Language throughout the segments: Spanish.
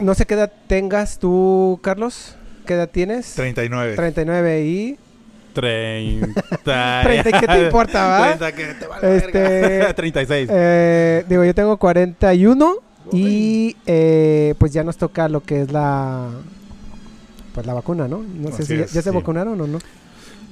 No sé qué edad tengas tú, Carlos. ¿Qué edad tienes? 39. 39 y... 30. 30, ¿qué te importa, va? 30, que te vale Este, verga. 36. Eh, digo, yo tengo 41 y eh, pues ya nos toca lo que es la... Pues la vacuna, ¿no? No sé Así si ya, es, ya se sí. vacunaron o no.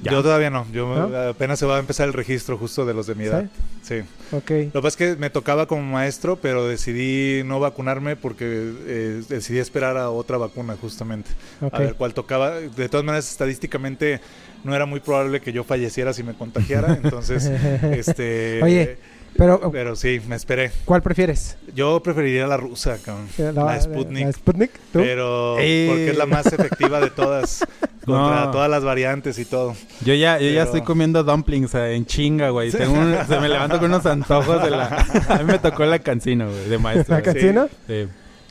Ya. Yo todavía no. Yo ¿No? apenas se va a empezar el registro justo de los de mi edad. Sí. Ok. Lo que pasa es que me tocaba como maestro, pero decidí no vacunarme porque eh, decidí esperar a otra vacuna justamente. ok. A ver cuál tocaba. De todas maneras, estadísticamente no era muy probable que yo falleciera si me contagiara. Entonces, este... Oye, pero Pero sí, me esperé. ¿cuál prefieres? Yo preferiría la rusa, cabrón. La, Sputnik. ¿La Sputnik? ¿Tú? Pero Eh. porque es la más efectiva de todas. Contra No. todas las variantes y todo. Yo ya, yo ya estoy comiendo dumplings eh, en chinga, güey. Tengo un- se me levanto con unos antojos de la... A mí me tocó la cancino, güey, de maestro. ¿La cancino? Sí. Sí,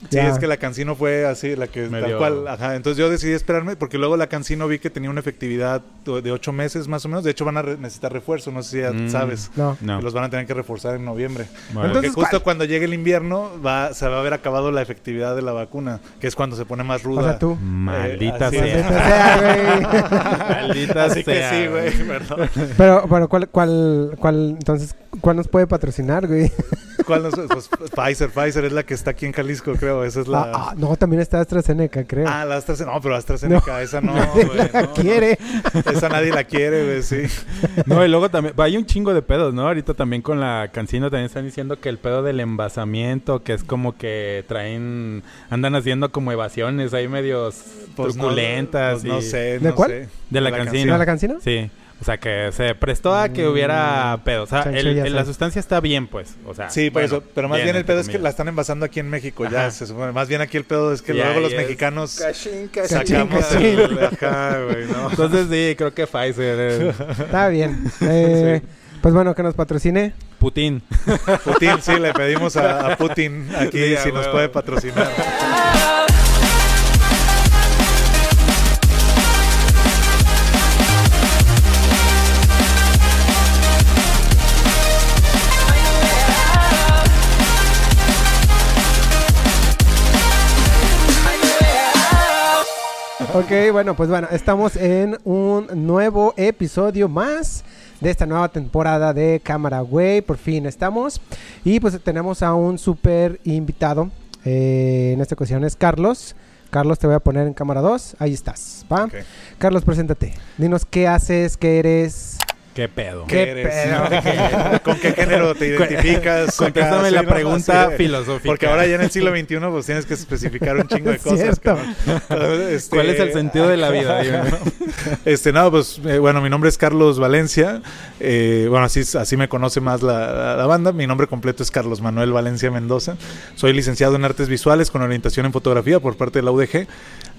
Ya. es que la Cancino fue así, la que Me tal dio- cual. Ajá, entonces yo decidí esperarme porque luego la Cancino vi que tenía una efectividad de ocho meses más o menos. De hecho, van a re- necesitar refuerzo, no sé si ya Mm. sabes. No. No. Que los van a tener que reforzar en noviembre. Bueno. Porque Entonces, justo ¿cuál? cuando llegue el invierno va, se va a haber acabado la efectividad de la vacuna, que es cuando se pone más ruda. O sea, tú. Maldita así sea. es. Maldita sea, güey. Maldita Así que sea, sí, güey, perdón. Pero, bueno, ¿cuál, cuál, cuál, entonces, cuál nos puede patrocinar, güey? ¿Cuál nos- pues, Pfizer, Pfizer es la que está aquí en Jalisco, creo. Esa es la. Ah, ah, no, también está AstraZeneca, creo. Ah, la AstraZeneca. No, pero AstraZeneca, esa no, Nadie güey. la no. quiere. Esa nadie la quiere, güey, sí. No, y luego también, hay un chingo de pedos, ¿no? Ahorita también con la cancino también están diciendo que el pedo del envasamiento, que es como que traen, andan haciendo como evasiones ahí medios Pues no, truculentas. pues no sé, ¿De no cuál? sé. De la ¿De cancino. la cancino? Sí. O sea, que se prestó a que Mm. hubiera pedo. O sea, Chancho, el- la sustancia está bien, pues. O sea, Sí, por bueno, eso. Pero más bien, el pedo es que la están envasando aquí en México, ya se supone. Más bien aquí el pedo es que luego los mexicanos Cachín, sacamos cachín. el... Ajá, güey, no. Entonces sí, creo que Pfizer. eh, Está bien. Eh, Pues bueno, que nos patrocine. Putin. Putin, sí, le pedimos a, a Putin aquí si nos puede patrocinar. Ok, bueno, pues bueno, estamos en un nuevo episodio más de esta nueva temporada de Cámara Güey. Por fin estamos. Y pues tenemos a un súper invitado. Eh, en esta ocasión es Carlos. Carlos, te voy a poner en cámara 2. Ahí estás, ¿va? Carlos, preséntate. Dinos qué haces, qué eres. ¿Qué pedo? ¿Qué ¿Qué eres? pedo? ¿De qué- ¿Con qué género te identificas? Contéstame Acá, la sí, ¿no? pregunta Sí. filosófica. Porque ahora ya en el siglo XXI pues tienes que especificar un chingo de cosas. Este, ¿Cuál es el sentido de la vida? Dime. Este, no, pues eh, bueno, mi nombre es Carlos Valencia. Eh, bueno, así, así me conoce más la, la- la banda. Mi nombre completo es Carlos Manuel Valencia Mendoza. Soy licenciado en artes visuales con orientación en fotografía por parte de la UDG.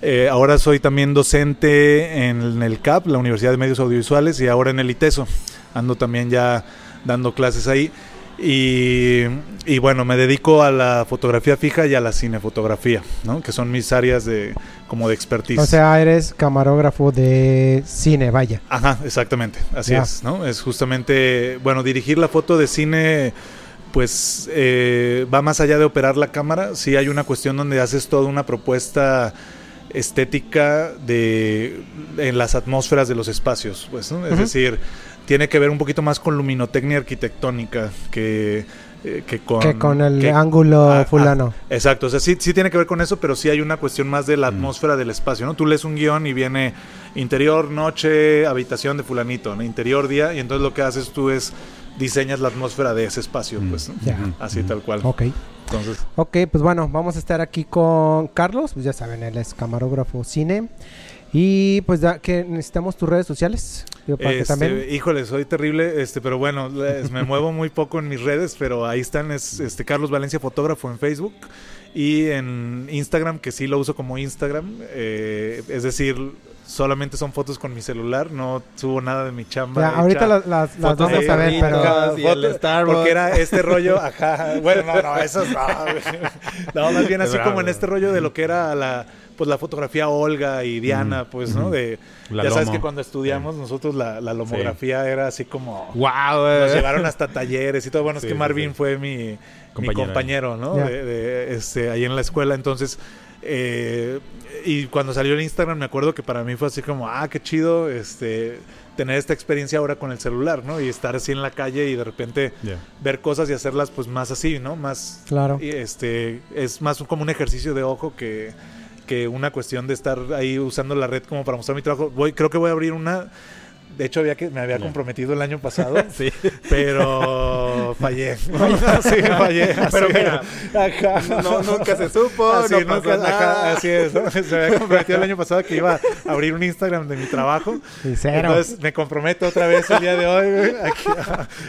Eh, ahora soy también docente en el CAP, la Universidad de Medios Audiovisuales, y ahora en el ITESO. Ando también ya dando clases ahí. Y, y bueno, me dedico a la fotografía fija y a la cinefotografía, ¿no? que son mis áreas de como de expertise. O sea, eres camarógrafo de cine, vaya. Ajá, exactamente, así Ya. es, ¿no? Es justamente, bueno, dirigir la foto de cine, pues eh, va más allá de operar la cámara, sí hay una cuestión donde haces toda una propuesta estética de en las atmósferas de los espacios, pues, ¿no? Es decir, tiene que ver un poquito más con luminotecnia arquitectónica que, eh, que con... que con el que- ángulo Ah, ah, fulano. Exacto, o sea, sí, sí tiene que ver con eso, pero sí hay una cuestión más de la Mm. atmósfera del espacio, ¿no? Tú lees un guion y viene interior, noche, habitación de fulanito, ¿no? Interior, día, y entonces lo que haces tú es diseñas la atmósfera de ese espacio, Mm. pues. Así tal cual. Ok. Entonces, Ok, pues bueno, vamos a estar aquí con Carlos. Pues ya saben, él es camarógrafo cine. Y pues ya que necesitamos tus redes sociales. Digo, para que este, también. híjole, soy terrible, este, pero bueno, les- me muevo muy poco en mis redes, pero ahí están, es este Carlos Valencia Fotógrafo en Facebook y en Instagram, que sí lo uso como Instagram, eh, es decir, solamente son fotos con mi celular, no subo nada de mi chamba. Ya, ahorita las, las, las Fotos vamos de a ver, pero. y el. Porque era este rollo, ajá. Bueno, no, no, eso es no, güey. No, más bien así bravo. como en este rollo de lo que era la pues la fotografía Olga y Diana, Mm, pues, ¿no? De La ya sabes lomo. que cuando estudiamos nosotros la, la lomografía era así como ¡Wow! nos llevaron hasta talleres y todo. Bueno, Sí, es que Marvin sí. fue mi mi Compañero. ¿no? De, este, ahí en la escuela. Entonces, Eh, y cuando salió el Instagram me acuerdo que para mí fue así como, ah, qué chido, este tener esta experiencia ahora con el celular, ¿no? Y estar así en la calle y de repente ver cosas y hacerlas pues más así, ¿no? Más Claro. este es más como un ejercicio de ojo que, que una cuestión de estar ahí usando la red como para mostrar mi trabajo. Voy creo que voy a abrir una de hecho había que me había comprometido el año pasado, Sí. pero fallé. sí, fallé. Pero así. mira, no- nunca se supo, Así, no pasó nada. así es, ¿no? Se había comprometido el año pasado que iba a abrir un Instagram de mi trabajo. Entonces me comprometo otra vez el día de hoy aquí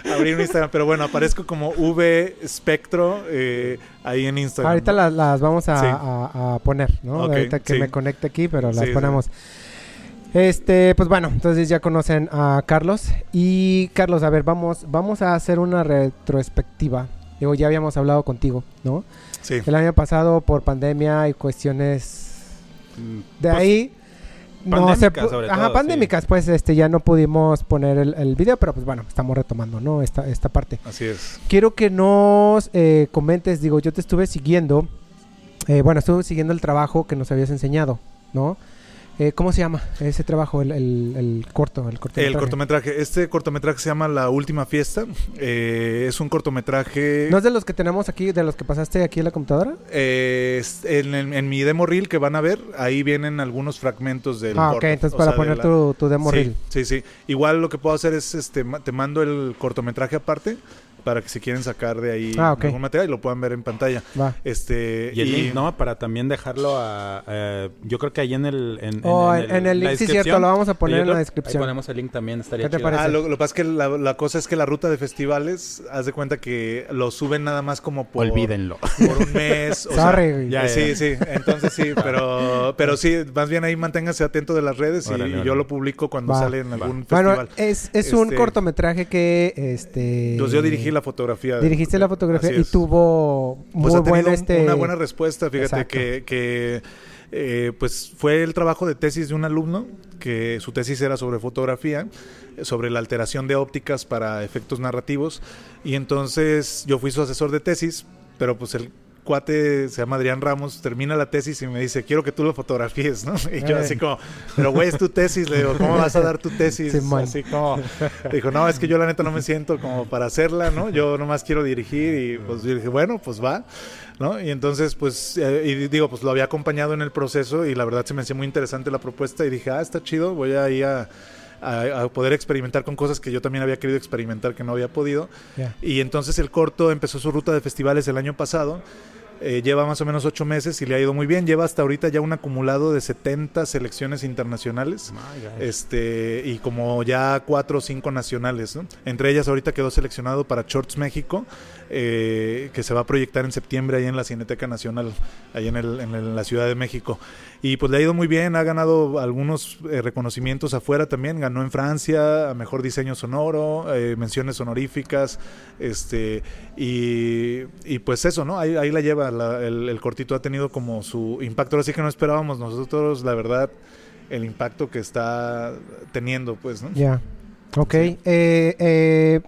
a, abrir un Instagram. Pero bueno, aparezco como V Spectro eh, ahí en Instagram. Ahorita las, las vamos a, Sí. a- a poner, ¿no? Ahorita que sí. me conecte aquí, pero las ponemos. Este, pues bueno, entonces ya conocen a Carlos. Y Carlos, a ver, vamos, vamos a hacer una retrospectiva. Digo, ya habíamos hablado contigo, ¿no? Sí. El año pasado por pandemia y cuestiones de Pues, ahí. No se sobre Ajá, todo, pandémicas, pues este ya no pudimos poner el, el video, pero pues bueno, estamos retomando, ¿no? Esta, esta parte. Así es. Quiero que nos eh, comentes, digo, yo te estuve siguiendo, eh, bueno, estuve siguiendo el trabajo que nos habías enseñado, ¿no? Eh, ¿Cómo se llama ese trabajo, el, el- el corto, el cortometraje? El cortometraje. Este cortometraje se llama La Última Fiesta. Eh, es un cortometraje. ¿No es de los que tenemos aquí, de los que pasaste aquí en la computadora? eh, es- en, en- en mi demo reel que van a ver, ahí vienen algunos fragmentos del ah, ok, corto. entonces O para sea, de poner la- tu, tu demo sí, reel. Sí, sí. Igual lo que puedo hacer es, este, te mando el cortometraje aparte para que si quieren sacar de ahí Ah, algún material y lo puedan ver en pantalla. Va. Este, Y el link, ¿no? Para también dejarlo a... eh, yo creo que ahí en el... En, Oh, en, en el link, sí, cierto, lo vamos a poner en la descripción. Ahí ponemos el link también, estaría ¿Qué te chido. parece? Ah, lo, lo que pasa es que la, la cosa es que la ruta de festivales, haz de cuenta que lo suben nada más como por, Olvídenlo. por un mes. o Sorry, ya, Eh, sí, sí, entonces sí, pero, pero sí, más bien ahí manténganse atento de las redes y, Órale, y órale. yo lo publico cuando Va. sale en algún Bueno, festival. es, es un Este- cortometraje que, este... Entonces yo dirigí la fotografía. Dirigiste la fotografía Así y es. tuvo muy Pues ha buena un- este... una buena respuesta. Fíjate Exacto. que, que, eh, pues fue el trabajo de tesis de un alumno que su tesis era sobre fotografía, eh, sobre la alteración de ópticas para efectos narrativos. Y entonces yo fui su asesor de tesis, pero pues el cuate se llama Adrián Ramos, termina la tesis y me dice, quiero que tú lo fotografíes, ¿no? Y yo así como, pero güey, es tu tesis, le digo, ¿cómo vas a dar tu tesis? Así como, dijo, no, es que yo la neta no me siento como para hacerla, ¿no? Yo nomás quiero dirigir y pues yo dije, bueno, pues va, ¿no? Y entonces, pues, eh, y digo, pues lo había acompañado en el proceso y la verdad se me hacía muy interesante la propuesta y dije, ah, está chido, voy a ir a, a- a poder experimentar con cosas que yo también había querido experimentar que no había podido. Y entonces el corto empezó su ruta de festivales el año pasado. Eh, lleva más o menos ocho meses y le ha ido muy bien. Lleva hasta ahorita ya un acumulado de 70 selecciones internacionales. Este, y como ya cuatro o cinco nacionales, ¿no? Entre ellas ahorita quedó seleccionado para Shorts México, eh, que se va a proyectar en septiembre ahí en la Cineteca Nacional, ahí en, el- en el- la Ciudad de México. Y pues le ha ido muy bien, ha ganado algunos eh, reconocimientos afuera también, ganó en Francia a Mejor Diseño Sonoro, eh, menciones honoríficas, este, y, y pues eso, ¿no? Ahí, ahí la lleva, la- el, el cortito ha tenido como su impacto, así que no esperábamos nosotros, la verdad, el impacto que está teniendo, pues, ¿no? Ya. Ok. Sí. Eh, eh,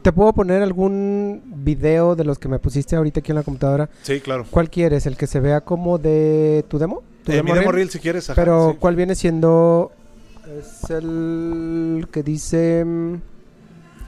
¿Te puedo poner algún video de los que me pusiste ahorita aquí en la computadora? Sí, claro. ¿Cuál quieres? ¿El que se vea como de tu demo? ¿Tu Eh, mi demo reel? si quieres. ajá, Pero, sí. ¿cuál viene siendo? Es el que dice... mm,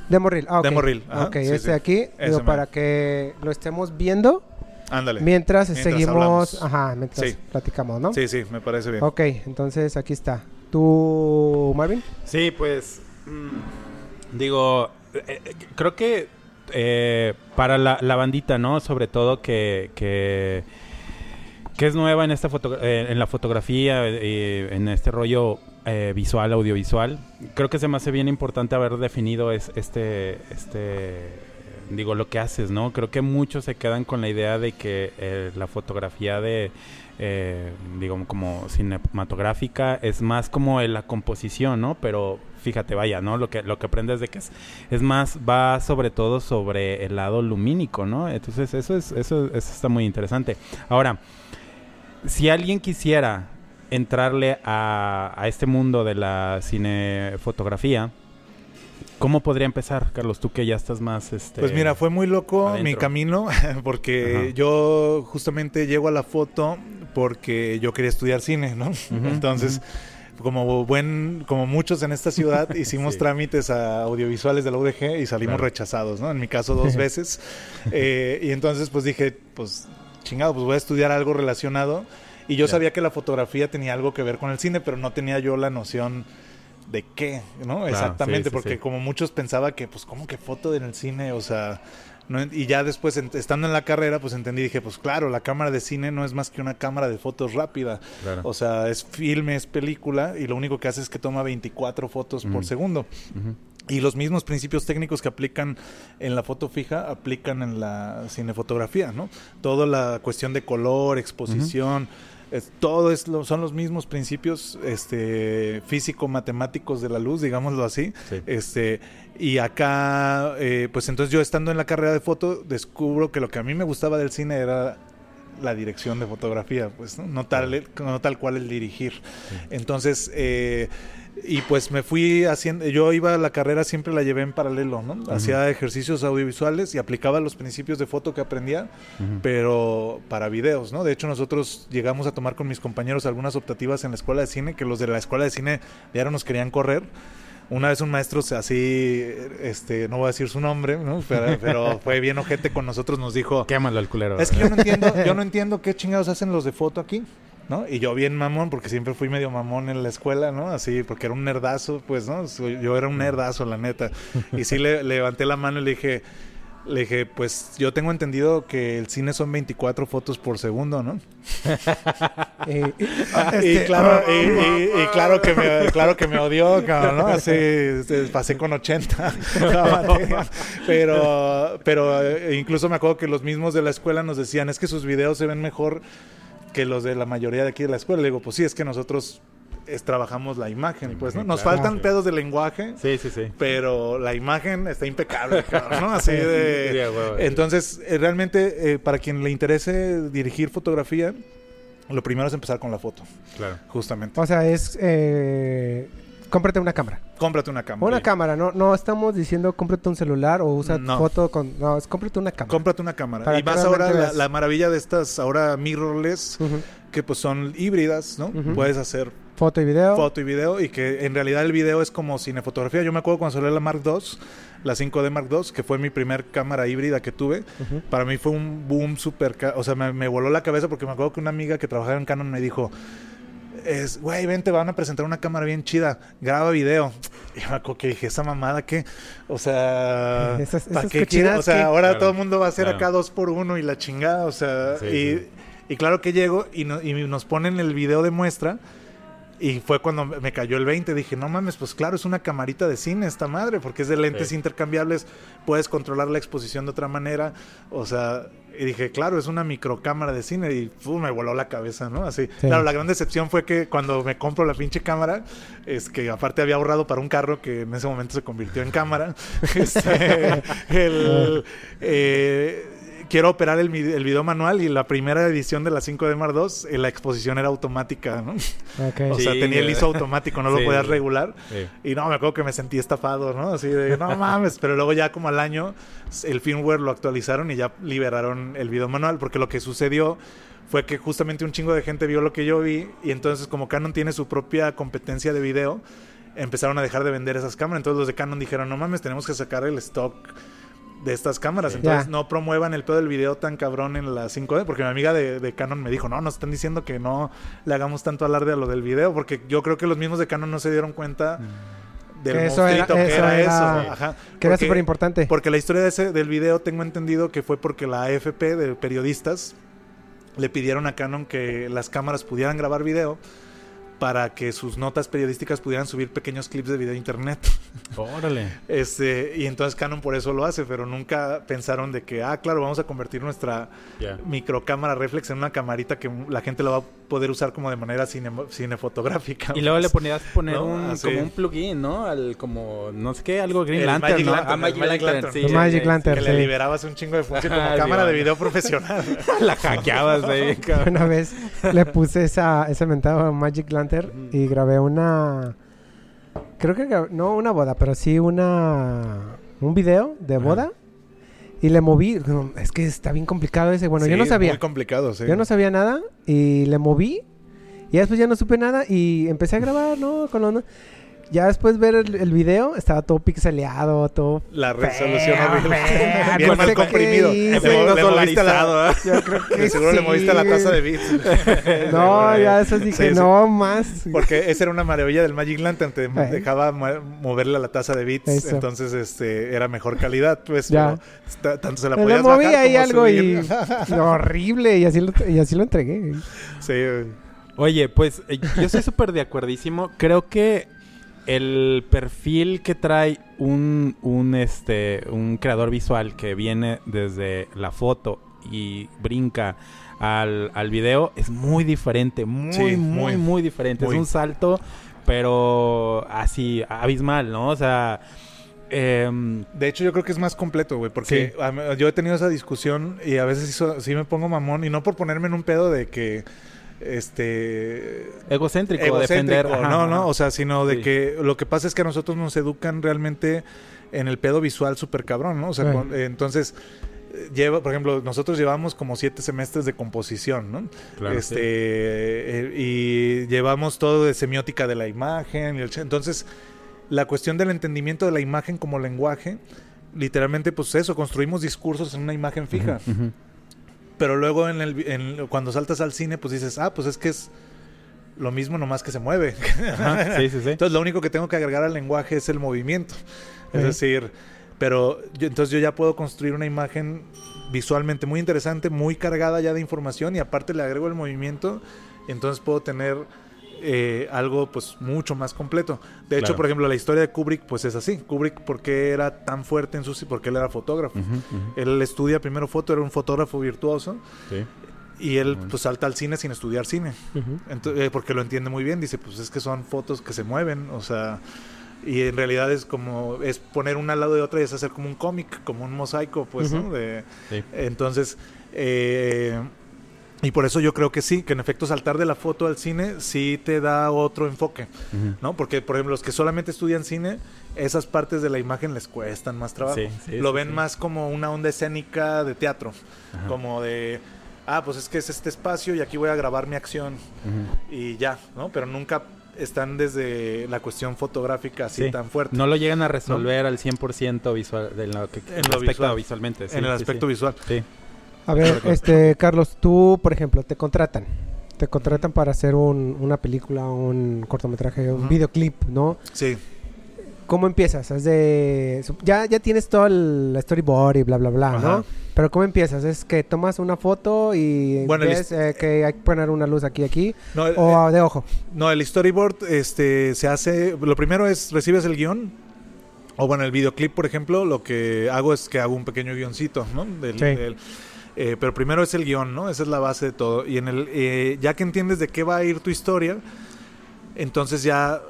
Demo reel. Ah, ok. Demo reel, ajá, Ok, sí, este sí. aquí. Digo, para que lo estemos viendo Ándale. mientras, Mientras seguimos... hablamos. Ajá, mientras Sí. platicamos, ¿no? Sí, sí, me parece bien. Ok, entonces aquí está. ¿Tú, Marvin? Sí, pues mm, digo, eh, eh, creo que eh, para la, la bandita, ¿no? Sobre todo que, que, que es nueva en esta foto, eh, en la fotografía, eh, en este rollo eh, visual, audiovisual. Creo que se me hace bien importante haber definido es, este, este, digo, lo que haces, ¿no? Creo que muchos se quedan con la idea de que eh, la fotografía de eh, digo, como cinematográfica, es más como en la composición, ¿no? Pero fíjate, vaya, ¿no? Lo que, lo que aprendes de que es, es más, va sobre todo sobre el lado lumínico, ¿no? Entonces, eso es, eso, eso está muy interesante. Ahora, si alguien quisiera entrarle a, a este mundo de la cinefotografía, ¿Cómo podría empezar, Carlos? Tú que ya estás más... Este, Pues mira, fue muy loco adentro. mi camino porque Ajá. yo justamente llego a la foto porque yo quería estudiar cine, ¿no? Entonces, como buen, como muchos en esta ciudad, hicimos Sí. trámites a audiovisuales de la UDG y salimos Claro. rechazados, ¿no? En mi caso dos veces. Eh, y entonces pues dije, pues chingado, pues voy a estudiar algo relacionado. Y yo sabía que la fotografía tenía algo que ver con el cine, pero no tenía yo la noción de qué, ¿no? Exactamente, sí, sí, porque sí. como muchos pensaba que, pues, ¿cómo que foto en el cine? O sea, no y ya después, estando en la carrera, pues entendí, dije, pues claro, la cámara de cine no es más que una cámara de fotos rápida. Claro. O sea, es filme, es película, y lo único que hace es que toma 24 fotos por segundo. Y los mismos principios técnicos que aplican en la foto fija aplican en la cinefotografía, ¿no? Toda la cuestión de color, exposición, es- todo es lo- son los mismos principios este, físico-matemáticos de la luz, digámoslo así. Sí. Este, y acá, eh, pues entonces yo estando en la carrera de foto, descubro que lo que a mí me gustaba del cine era la dirección de fotografía, pues, ¿no? No tal, no tal cual el dirigir. Entonces, eh, y pues me fui haciendo, yo iba a la carrera, siempre la llevé en paralelo, ¿no? Hacía ejercicios audiovisuales y aplicaba los principios de foto que aprendía, pero para videos, ¿no? De hecho, nosotros llegamos a tomar con mis compañeros algunas optativas en la escuela de cine, que los de la escuela de cine ya no nos querían correr. Una vez un maestro así, este, no voy a decir su nombre, ¿no? Pero, pero fue bien ojete con nosotros, nos dijo, Quémalo al culero. es que yo no entiendo, yo no entiendo qué chingados hacen los de foto aquí, ¿no? Y yo bien mamón, porque siempre fui medio mamón en la escuela, ¿no? Así, porque era un nerdazo, pues, ¿no? Yo era un nerdazo, la neta. Y sí le levanté la mano y le dije, le dije, pues yo tengo entendido que el cine son 24 fotos por segundo, ¿no? Eh, y- y claro, y, y- y claro que me, claro que me odió, cabrón, ¿no? Así, este, pasé con 80 la materia. Pero, pero eh, incluso me acuerdo que los mismos de la escuela nos decían, es que sus videos se ven mejor que los de la mayoría de aquí de la escuela. Le digo, pues sí, es que nosotros es, trabajamos la imagen, pues, ¿no? Nos claro. faltan Sí. pedos de lenguaje. Sí, sí, sí. Pero la imagen está impecable, cabrón, ¿no? Así de... Entonces, eh, realmente, eh, para quien le interese dirigir fotografía, lo primero es empezar con la foto, Claro. justamente. o sea, es... Eh, cómprate una cámara. Cómprate una cámara. Una cámara, no, no estamos diciendo cómprate un celular o usa No. foto con... No, es cómprate una cámara. Cómprate una cámara. Para y más ahora la, la maravilla de estas ahora mirrorless, que pues son híbridas, ¿no? Puedes hacer Foto y video. foto y video y que en realidad el video es como cinefotografía. Yo me acuerdo cuando salió la Mark II, la 5D Mark II, que fue mi primer cámara híbrida que tuve. Para mí fue un boom súper... O sea, me, me voló la cabeza porque me acuerdo que una amiga que trabajaba en Canon me dijo... Es, güey, ven, te van a presentar una cámara bien chida, graba video. Y me acuerdo que dije, esa mamada que, o sea, Esas- ¿pa' esas qué quiero? O sea, que- ahora Claro, todo el mundo va a hacer claro. acá dos por uno y la chingada, o sea, Sí, y, sí. y claro que llego y, no- y nos ponen el video de muestra. Y fue cuando me cayó el 20. Dije, no mames, pues claro, es una camarita de cine esta madre, porque es de lentes Sí. intercambiables, puedes controlar la exposición de otra manera. O sea, y dije, claro, es una microcámara de cine y fu, me voló la cabeza, ¿no? Así. Sí. Claro, la gran decepción fue que cuando me compro la pinche cámara, es que aparte había ahorrado para un carro que en ese momento se convirtió en cámara. Este, el, eh, quiero operar el, video manual y la primera edición de la 5D Mark II, la exposición era automática, ¿no? O sea, Sí, tenía el. ISO automático, no lo podías regular. Sí. Y no, me acuerdo que me sentí estafado, ¿no? Así de, no mames. Pero luego ya como al año, el firmware lo actualizaron y ya liberaron el video manual. Porque lo que sucedió fue que justamente un chingo de gente vio lo que yo vi. Y entonces como Canon tiene su propia competencia de video, empezaron a dejar de vender esas cámaras. Entonces los de Canon dijeron, no mames, tenemos que sacar el stock de estas cámaras. Sí. Entonces no promuevan el pedo del video tan cabrón en la 5D. Porque mi amiga de, de Canon me dijo, no, nos están diciendo que no le hagamos tanto alarde a lo del video. Porque yo creo que los mismos de Canon no se dieron cuenta del Que eso era- monstruito que eso era, era- eso. Ajá. Que era súper importante. Porque la historia de ese, del video tengo entendido que fue porque la AFP de periodistas le pidieron a Canon que las cámaras pudieran grabar video para que sus notas periodísticas pudieran subir pequeños clips de video a internet. Órale. Este, y entonces Canon por eso lo hace, pero nunca pensaron de que, ah, claro, vamos a convertir nuestra microcámara reflex en una camarita que la gente la va a poder usar como de manera cine, cinefotográfica. Y luego le ponías poner ¿No? un, como un plugin, ¿no? Al como, no sé qué, algo Green El Lantern, Magic ¿no? Lantern, Ah, el Magic Magic Lantern, Lantern. sí. Magic sí, Lantern. que sí. le liberabas un chingo de función como Ajá, cámara de video profesional. La hackeabas ahí, cabrón. Una vez le puse esa, ese mentado Magic Lantern y grabé una creo que no una boda, pero sí una un video de Ajá. Y le moví, es que está bien complicado ese, bueno, yo no sabía. Muy complicado, sí. Yo no sabía nada y le moví y después ya no supe nada y empecé a grabar, ¿no? Con los- ya después ver el, el video estaba todo pixeleado, todo La resolución Feo, horrible. feo, Bien no mal comprimido. hice. Le, le moviste la, ¿eh? Yo creo que de seguro le moviste la sí. tasa de bits. No, ya eso dije, Sí, sí. no más. Porque esa era una maravilla del Magic Lantern, te Eh. dejaba mo- moverle a la tasa de bits, Eso. entonces este era mejor calidad, pues Ya. pero tanto se la podías moví bajar ahí como algo y subir. horrible y así lo, y así lo entregué. sí, Oye, pues eh, yo estoy súper de acuerdísimo. Creo que el perfil que trae un, un, este, un creador visual que viene desde la foto y brinca al, al video es muy diferente. Muy, Sí, muy, muy. muy, diferente. Muy. Es un salto, pero así, abismal, ¿no? O sea... em, De hecho, yo creo que es más completo, güey, porque Sí. yo he tenido esa discusión y a veces sí me pongo mamón y no por ponerme en un pedo de que este egocéntrico, egocéntrico, defender. no, ajá. no, o sea, sino de Sí. que lo que pasa es que a nosotros nos educan realmente en el pedo visual súper cabrón, ¿no? O sea, Sí. con- eh, entonces lleva, por ejemplo, nosotros llevamos como siete semestres de composición, ¿no? Claro, este sí. eh, y llevamos todo de semiótica de la imagen y el- entonces la cuestión del entendimiento de la imagen como lenguaje literalmente pues eso construimos discursos en una imagen fija. Pero luego en el en- cuando saltas al cine pues dices ah pues es que es lo mismo nomás que se mueve Ajá, sí, sí, sí. entonces lo único que tengo que agregar al lenguaje es el movimiento. Es decir pero yo- entonces yo ya puedo construir una imagen visualmente muy interesante muy cargada ya de información y aparte le agrego el movimiento entonces puedo tener eh, algo pues mucho más completo de hecho Claro. por ejemplo la historia de Kubrick pues es así Kubrick por qué era tan fuerte en su porque él era fotógrafo Ujú, ujú. él estudia primero foto era un fotógrafo virtuoso Sí. y él Bueno. pues salta al cine sin estudiar cine Ujú. Ento- eh, porque lo entiende muy bien, dice, pues es que son fotos que se mueven, o sea, y en realidad es como, es poner una al lado de otra y es hacer como un cómic, como un mosaico, pues, ¿no? Ujú. De, Sí. entonces, eh, y por eso yo creo que sí, que en efecto saltar de la foto al cine sí te da otro enfoque. ¿no? Porque, por ejemplo, los que solamente estudian cine, esas partes de la imagen les cuestan más trabajo. Sí, sí, lo ven sí. más como una onda escénica de teatro, Ajá. como de, ah, pues es que es este espacio y aquí voy a grabar mi acción y ya, ¿no? Pero nunca están desde la cuestión fotográfica así Sí. tan fuerte. No lo llegan a resolver al 100% visual, de lo que En lo respecta visual. visualmente. sí, en el aspecto sí. visual. Sí. A ver, este, Carlos, tú, por ejemplo, te contratan. Te contratan para hacer un- una película, un cortometraje, un videoclip, ¿no? Sí. ¿Cómo empiezas? Es de... Ya, ya tienes todo el storyboard y bla, bla, bla, Ajá. ¿no? Pero ¿cómo empiezas? ¿Es que tomas una foto y Bueno, ves eh, que hay que poner una luz aquí, aquí? No, el, ¿O de ojo? no, el storyboard este, se hace. Lo primero es recibes el guion. O bueno, el videoclip, por ejemplo, lo que hago es que hago un pequeño guioncito, ¿no? Del- Sí. del- eh, pero primero es el guion, ¿no? Esa es la base de todo. Y en el, eh, ya que entiendes de qué va a ir tu historia, entonces ya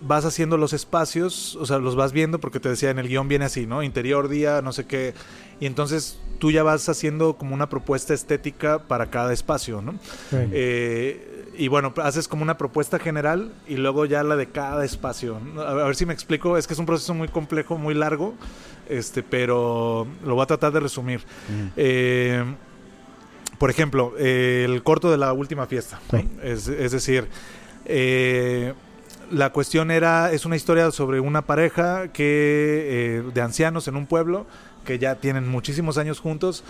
vas haciendo los espacios, o sea, los vas viendo porque te decía en el guion viene así, ¿no? Interior, día, no sé qué. Y entonces tú ya vas haciendo como una propuesta estética para cada espacio, ¿no? Sí. Eh, y bueno, haces como una propuesta general y luego ya la de cada espacio. A ver, si me explico, es que es un proceso muy complejo, muy largo, este, pero lo voy a tratar de resumir. Ujú. Eh, por ejemplo, eh, el corto de la última fiesta. ¿no? Sí. Es, es decir, eh, la cuestión era, es una historia sobre una pareja que eh, de ancianos en un pueblo que ya tienen muchísimos años juntos.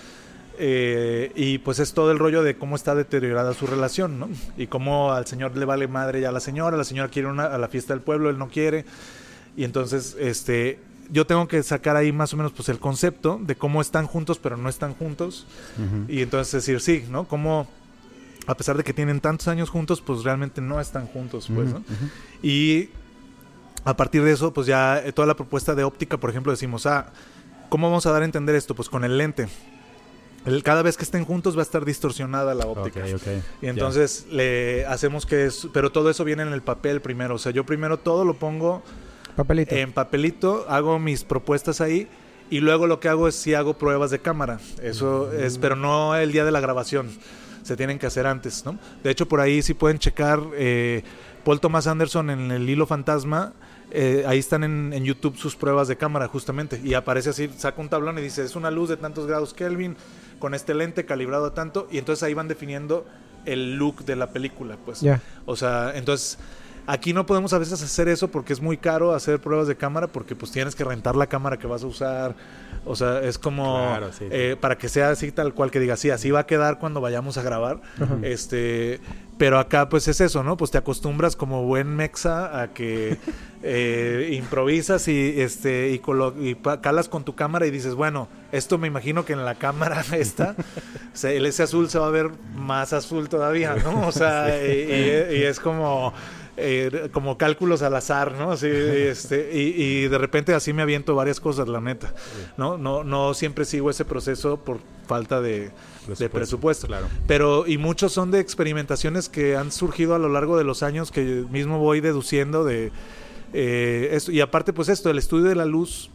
eh, y pues es todo el rollo de cómo está deteriorada su relación, ¿no? Y cómo al señor le vale madre ya a la señora, la señora quiere una, a la fiesta del pueblo, él no quiere. Y entonces, este, yo tengo que sacar ahí más o menos pues el concepto de cómo están juntos pero no están juntos. Y entonces decir, sí, ¿no? Cómo a pesar de que tienen tantos años juntos, pues realmente no están juntos, pues. Y a partir de eso, pues ya eh, toda la propuesta de óptica, por ejemplo, decimos, ah, ¿cómo vamos a dar a entender esto? Pues con el lente. El- cada vez que estén juntos va a estar distorsionada la óptica. Y entonces le hacemos que es, pero todo eso viene en el papel primero. O sea, yo primero todo lo pongo Papelito. en papelito, hago mis propuestas ahí y luego lo que hago es si hago pruebas de cámara. Eso Mm. es, pero no el día de la grabación. Se tienen que hacer antes, ¿no? De hecho, por ahí sí pueden checar. eh, Paul Thomas Anderson en el hilo fantasma, eh, ahí están en, en YouTube sus pruebas de cámara justamente. Y aparece así, saca un tablón y dice, es una luz de tantos grados Kelvin, con este lente calibrado a tanto. Y entonces ahí van definiendo el look de la película, pues. Ya. O sea, entonces aquí no podemos a veces hacer eso porque es muy caro hacer pruebas de cámara porque pues tienes que rentar la cámara que vas a usar. O sea, es como Claro, sí, sí. eh, para que sea así tal cual que diga, sí, así va a quedar cuando vayamos a grabar. Este, pero acá pues es eso, ¿no? Pues te acostumbras como buen mexa a que eh, improvisas y este y, y calas con tu cámara y dices, bueno, esto me imagino que en la cámara esta se- el ese azul se va a ver más azul todavía, ¿no? O sea, y, y- y es como eh, como cálculos al azar, ¿no? Así, este, y, y de repente así me aviento varias cosas, la neta, ¿no? No, no siempre sigo ese proceso por falta de, de Presupuesto, claro. Pero, y muchos son de experimentaciones que han surgido a lo largo de los años que mismo voy deduciendo de eh, esto. Y aparte, pues esto, el estudio de la luz,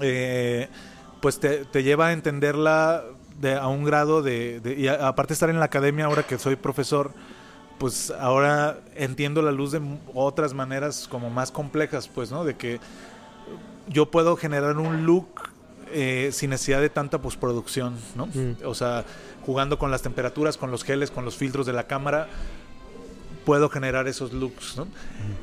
eh, pues te, te lleva a entenderla de, a un grado de, de- y a- aparte estar en la academia ahora que soy profesor, pues ahora entiendo la luz de otras maneras como más complejas, pues, ¿no? De que yo puedo generar un look eh, sin necesidad de tanta postproducción, ¿no? Mm. O sea, jugando con las temperaturas, con los geles, con los filtros de la cámara, puedo generar esos looks, ¿no?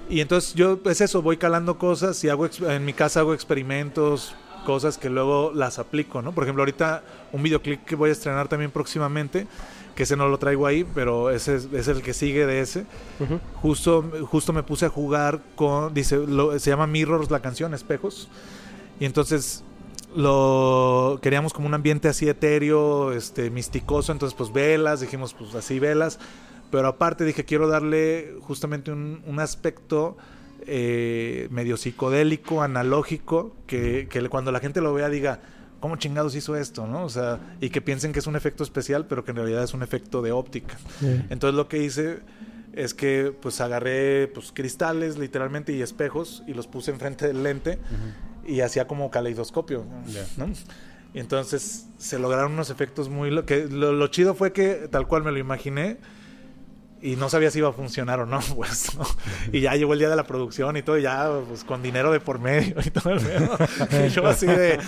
Y entonces yo, es eso, voy calando cosas y hago, en mi casa hago experimentos, cosas que luego las aplico, ¿no? Por ejemplo, ahorita un videoclip que voy a estrenar también próximamente, que ese no lo traigo ahí, pero ese es, es el que sigue de ese. Justo, justo me puse a jugar con, dice, lo- se llama Mirrors la canción, Espejos. Y entonces lo queríamos como un ambiente así etéreo, este, misticoso, entonces pues velas, dijimos pues así velas, pero aparte dije quiero darle justamente un, un aspecto eh, medio psicodélico, analógico, que, que cuando la gente lo vea diga, ¿cómo chingados hizo esto? ¿no? O sea, y que piensen que es un efecto especial, pero que en realidad es un efecto de óptica. Yeah. Entonces lo que hice es que pues agarré pues cristales literalmente y espejos y los puse enfrente del lente y hacía como caleidoscopio, Ya. ¿no? Y entonces se lograron unos efectos muy lo que lo, lo chido fue que tal cual me lo imaginé y no sabía si iba a funcionar o no, pues, ¿no? Y ya llegó el día de la producción y todo, y ya, pues, con dinero de por medio y todo el. Y yo así de,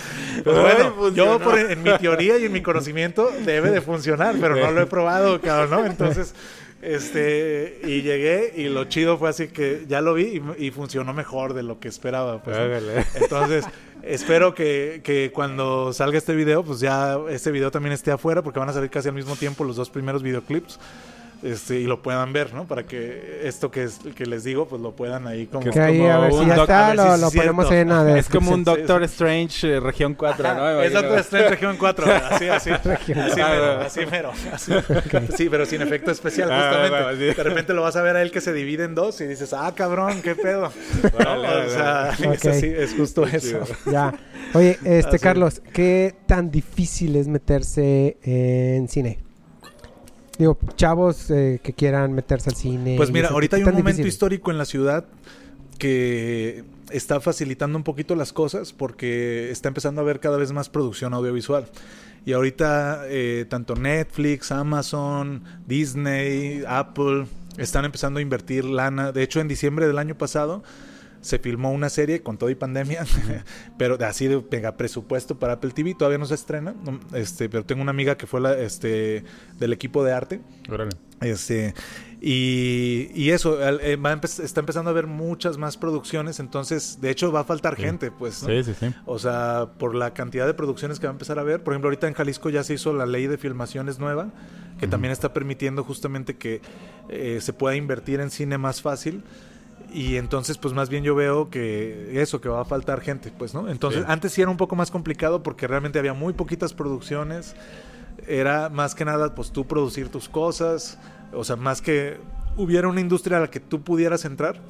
pues, bueno, yo por, en mi teoría y en mi conocimiento debe de funcionar, pero no lo he probado, cabrón, ¿no? Entonces, este, y llegué y lo chido fue así que ya lo vi y, y funcionó mejor de lo que esperaba, pues. Entonces, espero que, que cuando salga este video, pues ya este video también esté afuera, porque van a salir casi al mismo tiempo los dos primeros videoclips. Este, y lo puedan ver, ¿no? Para que esto que, es, que les digo, pues lo puedan ahí como... Que ahí a ver como si un ya doc- está, a ver lo, si lo es ponemos cierto. en la Es como un Doctor Strange eh, región 4, Ajá, ¿no? es. Doctor Strange Región 4, así, así, así mero, así mero. así. Sí, pero sin efecto especial, Ah, justamente. sí. De repente lo vas a ver a él que se divide en dos y dices, ah, cabrón, qué pedo. Vale, ¿No? vale, O sea, vale. es, así, es justo eso. Ya. Oye, este Así. Carlos, ¿qué tan difícil es meterse en cine? Digo, chavos eh, que quieran meterse al cine. Pues mira, ahorita ¿qué hay un momento difícil? histórico en la ciudad que está facilitando un poquito las cosas porque está empezando a haber cada vez más producción audiovisual. Y ahorita eh, tanto Netflix, Amazon, Disney, Apple están empezando a invertir lana. De hecho, en diciembre del año pasado se filmó una serie con todo y pandemia, pero así de mega presupuesto para Apple TV. Todavía no se estrena, no, este, pero tengo una amiga que fue la, este, del equipo de arte Órale. este, y, y eso, eh, va empe- está empezando a haber muchas más producciones, entonces, de hecho, va a faltar Sí. gente, pues, ¿no? Sí, sí, sí. O sea, por la cantidad de producciones que va a empezar a ver. Por ejemplo, ahorita en Jalisco ya se hizo la ley de filmaciones nueva, que también está permitiendo justamente que eh, se pueda invertir en cine más fácil. Y entonces, pues más bien yo veo que eso, que va a faltar gente, pues, ¿no? Entonces, Sí. antes sí era un poco más complicado porque realmente había muy poquitas producciones. Era más que nada, pues tú producir tus cosas. O sea, más que hubiera una industria a la que tú pudieras entrar,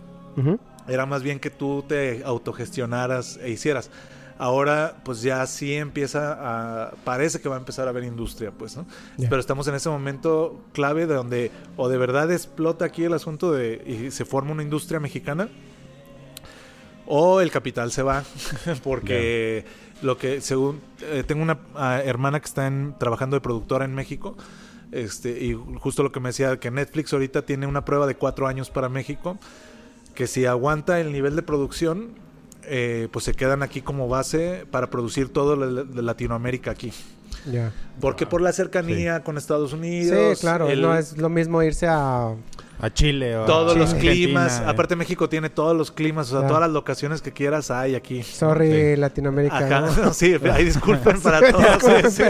era más bien que tú te autogestionaras e hicieras. Ahora, pues ya sí empieza a. Parece que va a empezar a haber industria, pues, ¿no? Pero estamos en ese momento clave de donde o de verdad explota aquí el asunto de. y se forma una industria mexicana, o el capital se va. Porque lo que, según. eh, tengo una ah, hermana que está en- trabajando de productora en México. Este, y justo lo que me decía, que Netflix ahorita tiene una prueba de cuatro años para México, que si aguanta el nivel de producción, eh, pues se quedan aquí como base para producir todo de Latinoamérica aquí. Porque por la cercanía con Estados Unidos. Sí, claro. el- No es lo mismo irse a... A Chile o a todos los Argentina, climas. eh. Aparte México tiene todos los climas, o sea, todas las locaciones que quieras hay aquí. Sorry, Sí. Latinoamérica. Ajá, ¿no? sí, ahí disculpen para Sí, todos. disculpen, sí,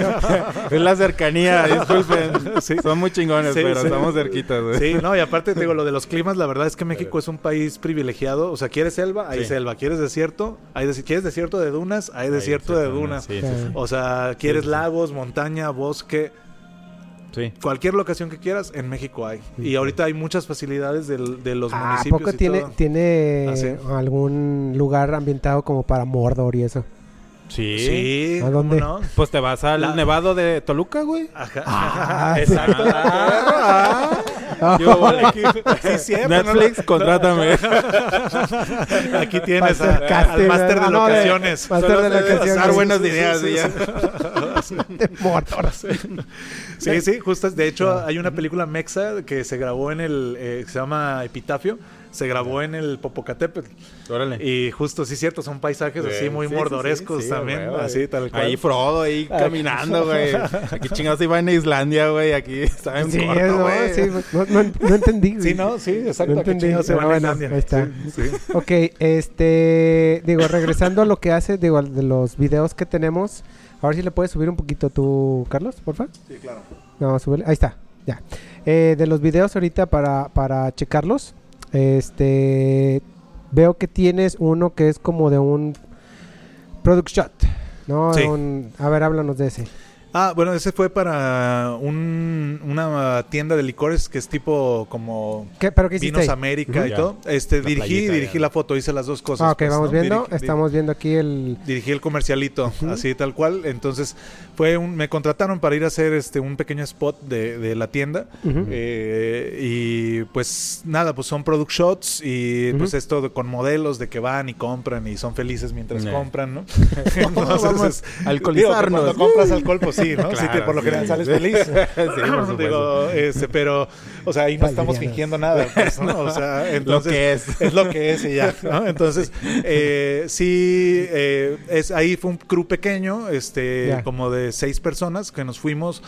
Es la cercanía, disculpen. Sí. Son muy chingones, Sí, pero sí. estamos cerquitas, güey. Sí, no, y aparte te digo, lo de los climas, la verdad es que México es un país privilegiado. O sea, ¿quieres selva? Hay Sí. selva. ¿Quieres desierto? Hay des- ¿Quieres desierto de dunas? Hay desierto de dunas. Sí, sí, Sí. sí. O sea, ¿quieres Sí, sí. Montaña, bosque? Sí. Cualquier locación que quieras, en México hay. Y ahorita hay muchas facilidades del- de los Ah, ¿A municipios poco y tiene, todo. tiene Ah, sí. algún lugar ambientado como para Mordor y eso? Sí. Sí, ¿A ¿cómo dónde? no? Pues te vas al La- Nevado de Toluca, güey. Ajá. Ah, Exacto. Ah. Yo, vale. Sí, siempre, Netflix, ¿no? contrátame. Aquí tienes a- al máster de ah, no, de- locaciones. Máster de locaciones. Dar buenas Sí, sí, ideas sí, Mordor. Sí, sí, justo. De hecho, hay una película mexa que se grabó en el. eh, que se llama Epitafio. Se grabó en el Popocatépetl. Órale. Y justo, sí, cierto, son paisajes así muy Sí, mordorescos sí, sí, también. güey, así, tal cual. Ahí Frodo, ahí Ah, caminando, güey. Aquí chingados iba en Islandia, güey. Aquí estaba en Sí, corto, no, güey. sí, no, no, no entendí. güey. Sí, no, sí, exacto. No ¿a qué entendí, chingados se bueno, Islandia? ahí está. Sí, sí. Ok, este, digo, regresando a lo que hace, digo, de los videos que tenemos, a ver si le puedes subir un poquito tú, Carlos, por favor. Sí, claro. No, súbele. Ahí está, ya. Eh, de los videos ahorita para, para checarlos, este, veo que tienes uno que es como de un product shot, ¿no? Sí. Un- a ver, háblanos de ese. Ah, bueno, ese fue para un- una tienda de licores que es tipo como ¿Qué, ¿Pero qué Vinos ahí? América Ujú. y todo. Este, La dirigí, playita, dirigí ya. la foto, hice las dos cosas. Ah, ok, pues, vamos ¿no? viendo, Dirigi- estamos viendo aquí el... dirigí el comercialito, Ujú. así tal cual. Entonces, fue un, me contrataron para ir a hacer este un pequeño spot de, de la tienda. Eh, y pues nada, pues son product shots y pues esto de- con modelos de que van y compran y son felices mientras compran, ¿no? Vamos es- a alcoholizarnos. digo que cuando compras alcohol, pues sí, ¿no? sí, te- Claro, por lo sí. general sales feliz. Sí, por. Digo, este, pero, o sea, ahí no estamos fingiendo nada, pues, ¿no? O sea, entonces, que es. es lo que es y ya, ¿no? Entonces, eh, sí, eh, es, ahí fue un crew pequeño, este, Ya. como de seis personas que nos fuimos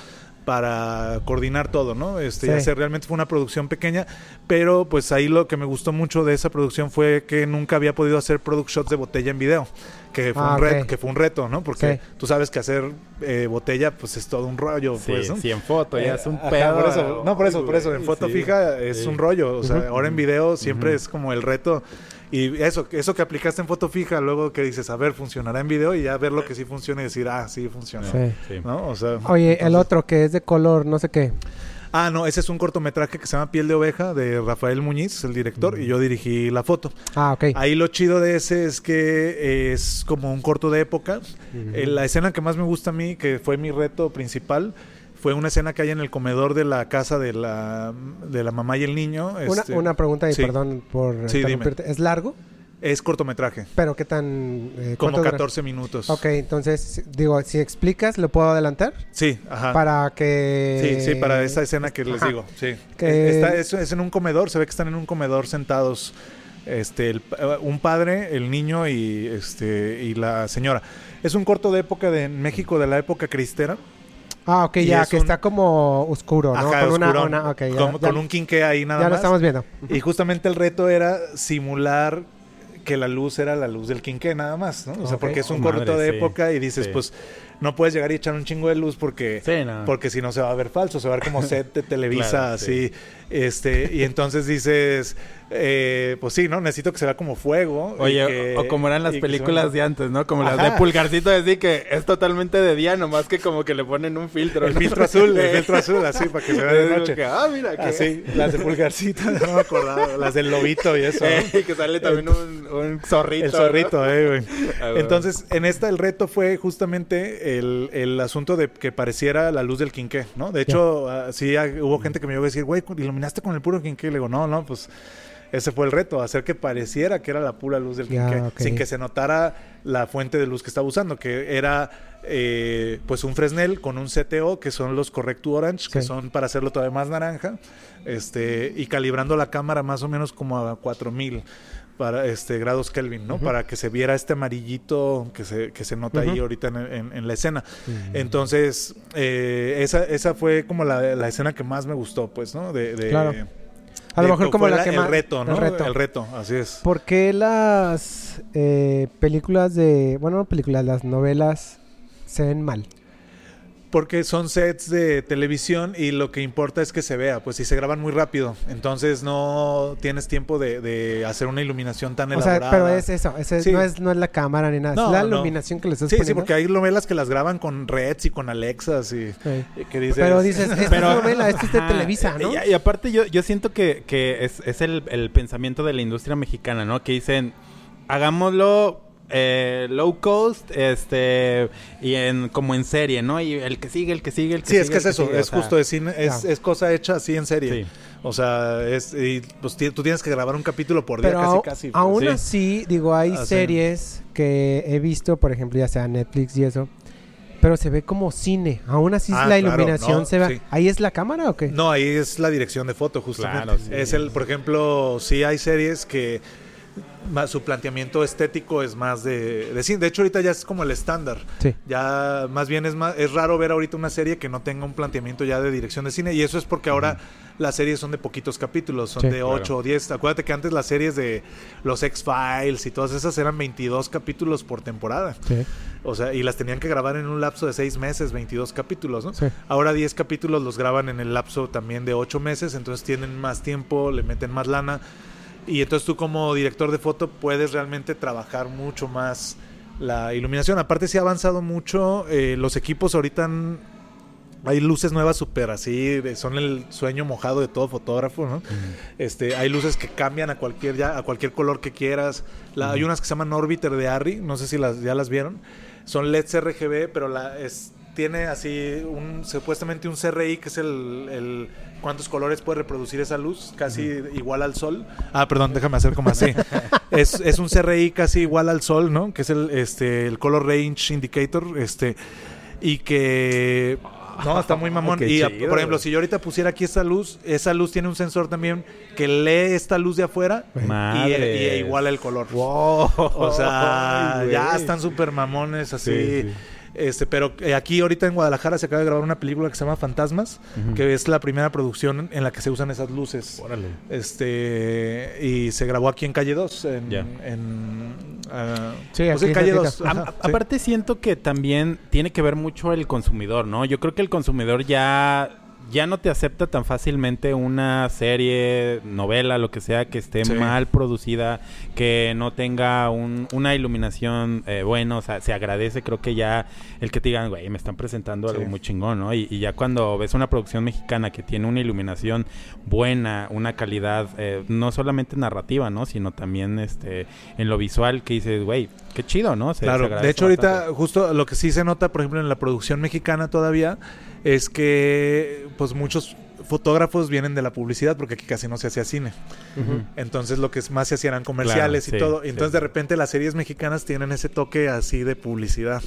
para coordinar todo, ¿no? Este, Sí. hacer- realmente fue una producción pequeña, pero pues ahí lo que me gustó mucho de esa producción fue que nunca había podido hacer product shots de botella en video, que fue, Ah, un, reto, que fue un reto, ¿no? Porque Sí. tú sabes que hacer eh, botella pues es todo un rollo, Sí, pues, ¿no? sí, en foto, ya es un Ajá, pedo. por eso- no, por eso, por eso. En foto sí. fija es Sí. un rollo. O sea, ahora en video siempre es como el reto. Y eso, eso que aplicaste en foto fija, luego que dices, a ver, funcionará en video y ya ver lo que sí funciona y decir, ah, sí funciona. Sí. Sí. ¿No? O sea, Oye, el otro que es de color, no sé qué. Ah, no, ese es un cortometraje que se llama Piel de Oveja de Rafael Muñiz, el director, y yo dirigí la foto. Ah, ok. Ahí lo chido de ese es que es como un corto de época. Eh, la escena que más me gusta a mí, que fue mi reto principal, fue una escena que hay en el comedor de la casa de la, de la mamá y el niño. Una, este, una pregunta y sí. perdón por Sí, dime. interrumpirte. ¿Es largo? Es cortometraje, ¿Pero qué tan...? eh, como cuánto dura? 14 minutos. Ok, entonces, digo, si explicas, ¿lo puedo adelantar? Sí, ajá. Para que... Sí, sí, para esa escena que les digo. Sí. Que- Está- es, es en un comedor, se ve que están en un comedor sentados. Este, el pa- un padre, el niño y este y la señora. Es un corto de época de México, de la época cristera. Ah, ok, Y ya, es que un- está como oscuro, ¿no? Ajá, con una, oscurón, una- ok, ya, con, ya- con un quinqué ahí nada ya lo más. estamos viendo. Y justamente el reto era simular que la luz era la luz del quinqué nada más, ¿no? O sea, Ok. porque es un Oh, corto madre, de sí. época y dices, Sí. pues no puedes llegar y echar un chingo de luz porque Sí, no. porque si no se va a ver falso, se va a ver como set de Televisa Claro, así, sí. este y entonces dices, eh, pues sí, no, necesito que se vea como fuego. y Oye, que- o como eran las y películas de antes, ¿no? Como las de Pulgarcito, así que es totalmente de día, nomás que como que le ponen un filtro. el ¿no? filtro azul, el filtro azul, así para que se vea de noche. que, ah, mira, que, Así, las de pulgarcita, no me acordaba, las del lobito y eso. ¿no? Eh, que sale también un, un zorrito. El zorrito, ¿no? eh, güey. Ah, bueno. Entonces, en esta el reto fue justamente el, el asunto de que pareciera la luz del quinqué, ¿no? De hecho, ah, sí ah, hubo gente que me llegó a decir, güey, iluminaste con el puro quinqué. Le digo, no, no, pues Ese fue el reto, hacer que pareciera que era la pura luz del quinqué, sin que se notara la fuente de luz que estaba usando, que era eh, pues un Fresnel con un CTO, que son los Correcto Orange, que Sí. son para hacerlo todavía más naranja, este, y calibrando la cámara más o menos como a 4000 para este grados Kelvin, ¿no? Para que se viera este amarillito que se, que se nota ahí ahorita en, en- en la escena. Entonces, eh, esa, esa fue como la, la escena que más me gustó, pues, ¿no? De, de- Claro. A lo mejor como fue la que el más- reto, ¿no? el reto. El reto, así es. ¿Por qué las eh, películas de... Bueno, no películas, las novelas se ven mal? Porque son sets de televisión y lo que importa es que se vea, pues si se graban muy rápido, entonces no tienes tiempo de, de hacer una iluminación tan O sea, elaborada. pero es eso, Sí. no, es, no es la cámara ni nada, No, es la no. iluminación que le estás Sí, sí, porque hay novelas que las graban con Reds y con Alexas y, Sí. y que dices... Pero dices, esta Pero- es novela, esto es de Televisa, ¿no? Y, y aparte yo, yo siento que, que es, es el, el pensamiento de la industria mexicana, ¿no? Que dicen, hagámoslo eh, low cost, este, y en como en serie, ¿no? Y el que sigue, el que sigue, el que Sí, sigue. es que es eso, sigue, o es sea, justo, es, cine- es, es cosa hecha así en serie. Sí. O sea, es, y, pues tú tienes que grabar un capítulo por día Pero casi casi. pues. aún sí. así, digo, hay series que he visto, por ejemplo, ya sea Netflix y eso, pero se ve como cine. Aún así Ah, la claro, iluminación no, se ve. sí. ¿Ahí es la cámara o qué? No, ahí es la dirección de foto, justamente. Claro, sí. Es el, por ejemplo, sí hay series que su planteamiento estético es más de, de cine. De hecho, ahorita ya es como el estándar. Sí. Ya más bien es más, es raro ver ahorita una serie que no tenga un planteamiento ya de dirección de cine. Y eso es porque ahora las series son de poquitos capítulos, son Sí. de 8 Claro. o 10. Acuérdate que antes las series de los X-Files y todas esas eran 22 capítulos por temporada. Sí. O sea, y las tenían que grabar en un lapso de 6 meses, 22 capítulos, ¿no? Ahora 10 capítulos los graban en el lapso también de 8 meses, entonces tienen más tiempo, le meten más lana. Y entonces tú como director de foto puedes realmente trabajar mucho más la iluminación. Aparte sí ha avanzado mucho, eh, los equipos ahorita han- hay luces nuevas súper así, son el sueño mojado de todo fotógrafo, ¿no? Este, hay luces que cambian a cualquier ya a cualquier color que quieras. La- Hay unas que se llaman Orbiter de Arri, no sé si las ya las vieron. Son LEDs RGB, pero la es tiene así un supuestamente un CRI que es el, el cuántos colores puede reproducir esa luz, casi igual al sol. Ah, perdón, déjame hacer como así. es, es un CRI casi igual al sol, ¿no? Que es el este el color range indicator, este y que no, está muy mamón. Qué y chido, por ejemplo, si yo ahorita pusiera aquí esta luz, esa luz tiene un sensor también que lee esta luz de afuera y, y iguala el color. Wow. O sea, Ay, ya están súper mamones así. Sí, sí. Este, pero eh, aquí ahorita en Guadalajara se acaba de grabar una película que se llama Fantasmas, que es la primera producción en la que se usan esas luces. Órale. Este, y se grabó aquí en Calle 2 en, ah, Sí, pues aquí en Calle. 2. A- ajá, a- sí. Aparte siento que también tiene que ver mucho el consumidor, ¿no? Yo creo que el consumidor ya ya no te acepta tan fácilmente una serie, novela, lo que sea, que esté Sí. mal producida, que no tenga un- una iluminación eh, buena, o sea, se agradece, creo que ya el que te digan, güey, me están presentando algo muy chingón, ¿no? Y, y ya cuando ves una producción mexicana que tiene una iluminación buena, una calidad, eh, no solamente narrativa, ¿no? Sino también este en lo visual, que dices, güey, qué chido, ¿no? Se- Claro, de hecho ahorita justo lo que sí se nota, por ejemplo, en la producción mexicana todavía, es que pues muchos fotógrafos vienen de la publicidad porque aquí casi no se hacía cine. Entonces lo que más se hacían eran comerciales Claro, y sí, todo. sí. Entonces de repente las series mexicanas tienen ese toque así de publicidad.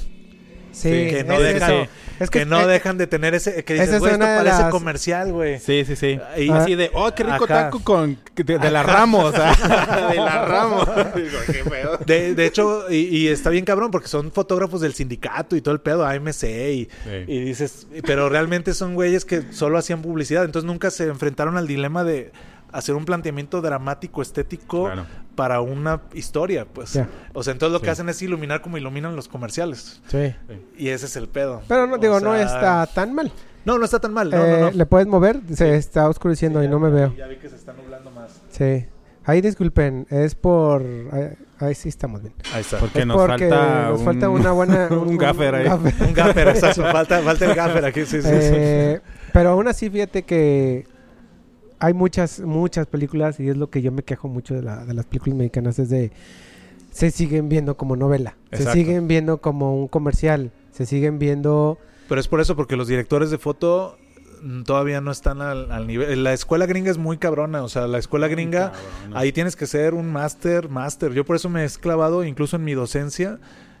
Sí, que no es dejan, eso. Es que, no eh, dejan de tener ese que dices, es güey, esto parece las- comercial, güey. Sí, sí, sí. Y- Y así de, oh, qué rico taco con de, de la Ramos, ah, de la Ramos. Digo, qué pedo. De, de hecho, y, y está bien cabrón porque son fotógrafos del sindicato y todo el pedo, AMC y, Sí. y dices, pero realmente son güeyes que solo hacían publicidad, entonces nunca se enfrentaron al dilema de hacer un planteamiento dramático, estético Claro. para una historia, pues. O sea, entonces lo que hacen es iluminar como iluminan los comerciales. Sí. Y ese es el pedo. Pero no, O digo, no está tan mal. No, no está tan mal. No, Eh, no, no. ¿Le puedes mover? Se está oscureciendo y no me veo. Ya vi que se está nublando más. Sí. Ahí disculpen, es por... Ahí, ahí sí estamos bien. Ahí está. Porque Es nos porque falta nos un, falta una buena... un gaffer ahí. Un gaffer, exacto. Falta, falta el gaffer aquí. Sí, sí, sí. Eh, pero aún así, fíjate que hay muchas, muchas películas y es lo que yo me quejo mucho de, la- de las películas mexicanas, es de... Se siguen viendo como novela, Exacto. se siguen viendo como un comercial, se siguen viendo... Pero es por eso, porque los directores de foto mm, todavía no están al, al nivel. La escuela gringa es muy cabrona, o sea, la escuela gringa, ahí tienes que ser un máster, máster. Yo por eso me he esclavado incluso en mi docencia.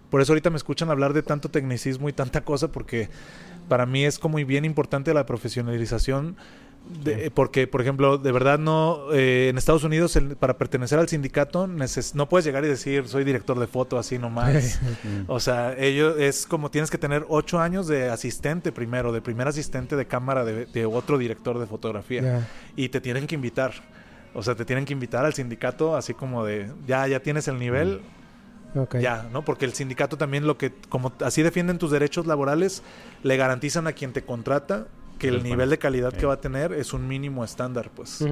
Por eso ahorita me escuchan hablar de tanto tecnicismo y tanta cosa, porque para mí es como bien importante la profesionalización. De- Porque, por ejemplo, de verdad no, eh, en Estados Unidos el- para pertenecer al sindicato neces- no puedes llegar y decir soy director de foto así nomás. Mm. O sea, ellos es como tienes que tener ocho años de asistente primero, de primer asistente de cámara de, de otro director de fotografía. Y te tienen que invitar. O sea, te tienen que invitar al sindicato así como de, ya, ya tienes el nivel, Ok. ya, ¿no? Porque el sindicato también lo que, como así defienden tus derechos laborales, le garantizan a quien te contrata que el nivel de calidad que va a tener es un mínimo estándar, pues. Sí.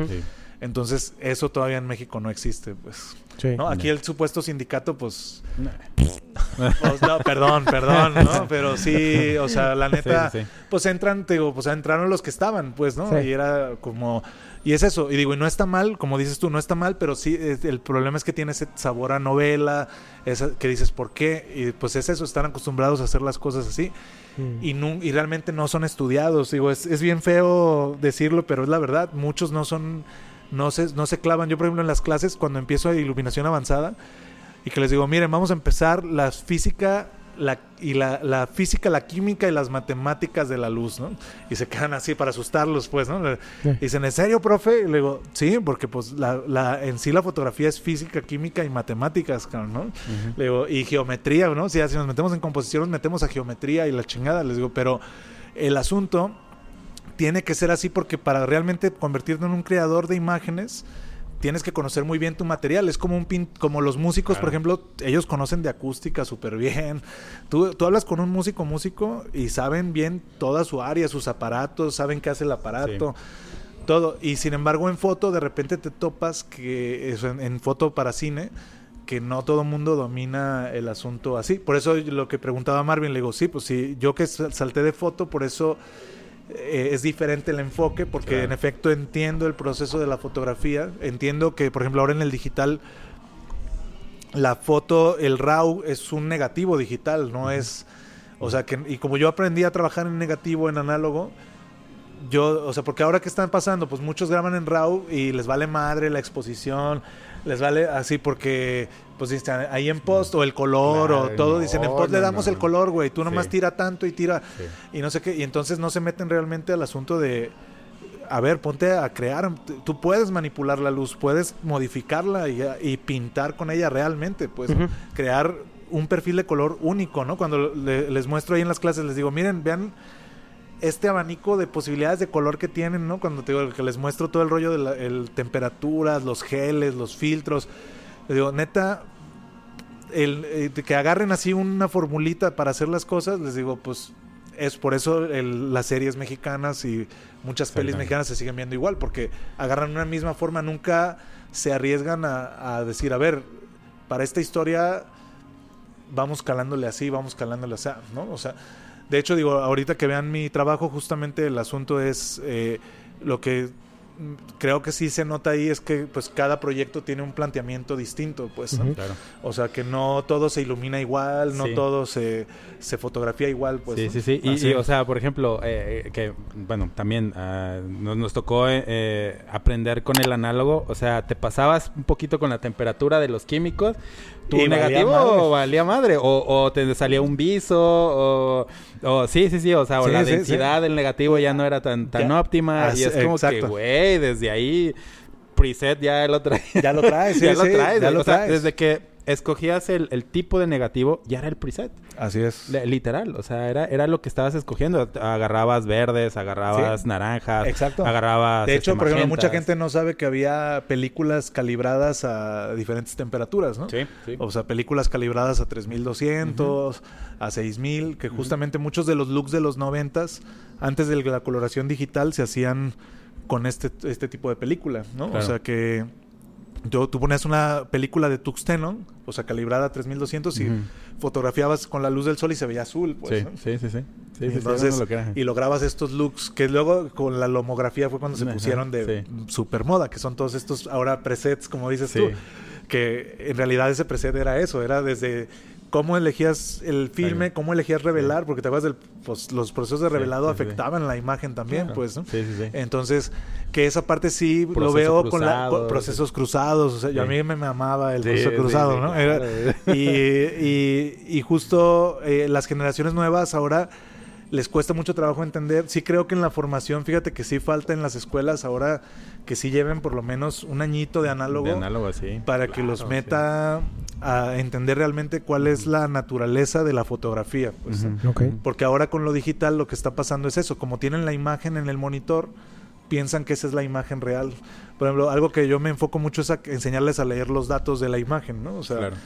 Entonces, eso todavía en México no existe, pues. Sí. ¿no? Aquí No. el supuesto sindicato, pues, Nah. pues, no, perdón, perdón, ¿no? Pero sí, o sea, la neta, Sí, sí, sí. pues entran, te digo, pues entraron los que estaban, pues, ¿no? Sí. Y era como, y es eso, y digo, y no está mal, como dices tú, no está mal, pero sí, el problema es que tiene ese sabor a novela, esa, que dices, ¿por qué? Y pues es eso, están acostumbrados a hacer las cosas así, Mm. y, y realmente no son estudiados, digo, es, es bien feo decirlo, pero es la verdad, muchos no son, no se, no se clavan, yo por ejemplo en las clases, cuando empiezo a iluminación avanzada, y que les digo, miren, vamos a empezar la física la, y la, la física, la química y las matemáticas de la luz, ¿no? Y se quedan así para asustarlos, pues, ¿no? Sí. Dicen, ¿en serio, profe? Y le digo, sí, porque pues la, la- en sí la fotografía es física, química y matemáticas, ¿no? Ujú. Le digo, y geometría, ¿no? Si, si nos metemos en composición, nos metemos a geometría y la chingada, les digo, pero el asunto tiene que ser así porque para realmente convertirte en un creador de imágenes tienes que conocer muy bien tu material. Es como un pin- como los músicos, por ejemplo, ellos conocen de acústica súper bien. Tú, tú hablas con un músico músico y saben bien toda su área, sus aparatos, saben qué hace el aparato. Todo. Y sin embargo, en foto, de repente te topas que eso, en, en foto para cine, que no todo el mundo domina el asunto así. Por eso lo que preguntaba Marvin, le digo, sí, pues sí, yo que sal- salté de foto, por eso eh, es diferente el enfoque, porque Claro. en efecto entiendo el proceso de la fotografía. Entiendo que, por ejemplo, ahora en el digital, la foto, el RAW es un negativo digital, no es. O sea, que, y como yo aprendí a trabajar en negativo, en análogo, yo, o sea, porque ahora que están pasando, pues muchos graban en RAW y les vale madre la exposición, les vale así porque, pues dicen ahí en post o el color o todo, no, dicen en post le damos no. el color, güey, tú nomás Sí. tira tanto y tira Sí. y no sé qué, y entonces no se meten realmente al asunto de, a ver, ponte a crear, tú puedes manipular la luz, puedes modificarla y, y pintar con ella realmente, pues crear un perfil de color único, ¿no? Cuando le- les muestro ahí en las clases, les digo, miren, vean este abanico de posibilidades de color que tienen, ¿no? Cuando te digo que les muestro todo el rollo de la el- temperaturas, los geles, los filtros, les digo, neta, el, eh, que agarren así una formulita para hacer las cosas, les digo, pues es por eso el- las series mexicanas y muchas pelis mexicanas se siguen viendo igual, porque agarran una misma forma, nunca se arriesgan a, a decir, a ver, para esta historia vamos calándole así, vamos calándole así, ¿no? O sea, de hecho, digo, ahorita que vean mi trabajo, justamente el asunto es eh, lo que creo que sí se nota ahí es que pues cada proyecto tiene un planteamiento distinto, pues. Claro. O sea, que no todo se ilumina igual, no Sí. todo se, se fotografía igual, pues. sí, ¿no? sí, sí. Y, y, o sea, por ejemplo, eh, eh, que, bueno, también ah, nos, nos tocó eh, eh, aprender con el análogo. O sea, te pasabas un poquito con la temperatura de los químicos. ¿Tu Y valía negativo madre. valía madre? O, o te salía un viso, o, o sí, sí, sí. O sea, o Sí, la sí, densidad del negativo ya no era tan, tan Ya. óptima. Así- y es como que, exacto. Güey, desde ahí, preset ya lo traes. Ya lo traes, sí, ya lo traes. ya lo o sea, traes. desde que escogías el, el tipo de negativo, ya era el preset. Así es. Le- Literal, o sea, era, era lo que estabas escogiendo. Agarrabas verdes, agarrabas Sí. naranjas, Exacto. agarrabas. De hecho, por ejemplo, mucha gente no sabe que había películas calibradas a diferentes temperaturas, ¿no? Sí, sí. O sea, películas calibradas a 3200, a 6000, que justamente muchos de los looks de los 90s, antes de la coloración digital, se hacían con este, este tipo de película, ¿no? O sea que yo, tú ponías una película de tuxteno, o sea, calibrada a 3200 y Ujú. fotografiadas con la luz del sol y se veía azul, pues. sí, ¿no? sí, sí, sí. Sí, Y sí, lo y lograbas estos looks que luego con la lomografía fue cuando se pusieron de sí. super moda, que son todos estos ahora presets, como dices tú, que en realidad ese preset era eso, era desde cómo elegías el filme, cómo elegías revelar, porque te acuerdas del, pues, los procesos de revelado sí, sí. afectaban la imagen también, pues, ¿no? Sí, sí, sí. Entonces, que esa parte sí lo veo con la, con procesos cruzados. O sea, yo a mí me mamaba el proceso cruzado, ¿no? Era- y, y, y justo eh, las generaciones nuevas ahora les cuesta mucho trabajo entender. Sí creo que en la formación, fíjate que sí falta en las escuelas ahora que sí lleven por lo menos un añito de análogo. De análogo, sí. para que los sí. A entender realmente cuál es la naturaleza de la fotografía. Pues, porque ahora con lo digital lo que está pasando es eso, como tienen la imagen en el monitor, piensan que esa es la imagen real. Por ejemplo, algo que yo me enfoco mucho es a enseñarles a leer los datos de la imagen, ¿no? O sea, Claro.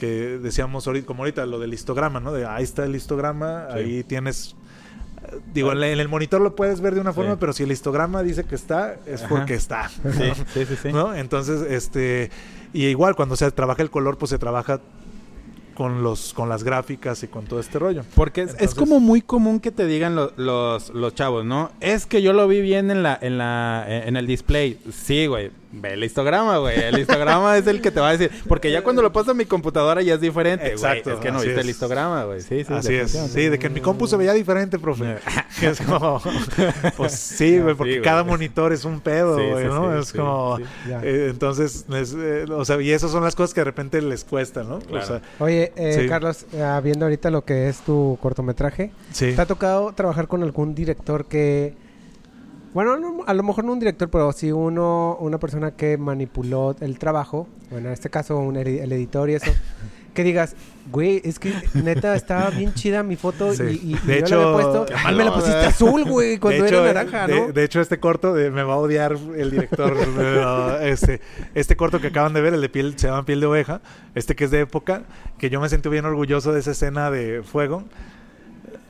que decíamos ahorita, como ahorita lo del histograma, ¿no? De ahí está el histograma, Sí. ahí tienes Digo, en el monitor lo puedes ver de una forma, Sí. pero si el histograma dice que está, es Ajá. porque está. Sí, sí, sí. sí. ¿no? Entonces, este, y igual cuando se trabaja el color, pues se trabaja con los, con las gráficas y con todo este rollo. Porque es, es como muy común que te digan lo- los, los chavos, ¿no? Es que yo lo vi bien en la, en la, en el display. Sí, güey. Ve el histograma, güey. El histograma es el que te va a decir. Porque ya cuando lo paso a mi computadora ya es diferente, güey. Exacto, Es que no viste el histograma, güey. Sí, sí. Así es. Sí, de que en mi compu se veía diferente, profe. es como, pues sí, güey, porque Sí, cada monitor es un pedo, güey, sí, ¿no? sí, es sí, como, eh, entonces, es, eh, o sea, y esas son las cosas que de repente les cuesta, ¿no? Claro. O sea, Oye, eh, Sí. Carlos, eh, viendo ahorita lo que es tu cortometraje, sí. ¿te ha tocado trabajar con algún director que... Bueno, no- a lo mejor no un director, pero sí uno, una persona que manipuló el trabajo, bueno, en este caso un el editor y eso, que digas, güey, es que neta estaba bien chida mi foto Sí. y, y- y De yo hecho, la había puesto y malo, me la pusiste ¿verdad? azul, güey, cuando de hecho, era naranja, de, ¿no? de hecho, este corto de- me va a odiar el director. pero, este, este corto que acaban de ver, el de piel, se llama Piel de Oveja, este que es de época, que yo me sentí bien orgulloso de esa escena de fuego.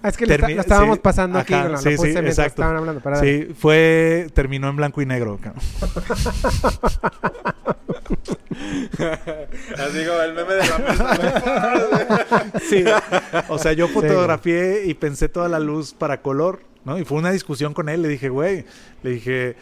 Ah, es que termi- lo estábamos sí, pasando aquí, ajá, lo, sí, lo puse sí, mientras exacto. estaban hablando. Para Sí, fue, terminó en blanco y negro. Así como el meme de la mesa. Sí, o sea, yo fotografié y pensé toda la luz para color, ¿no? Y fue una discusión con él. Le dije, güey, le dije,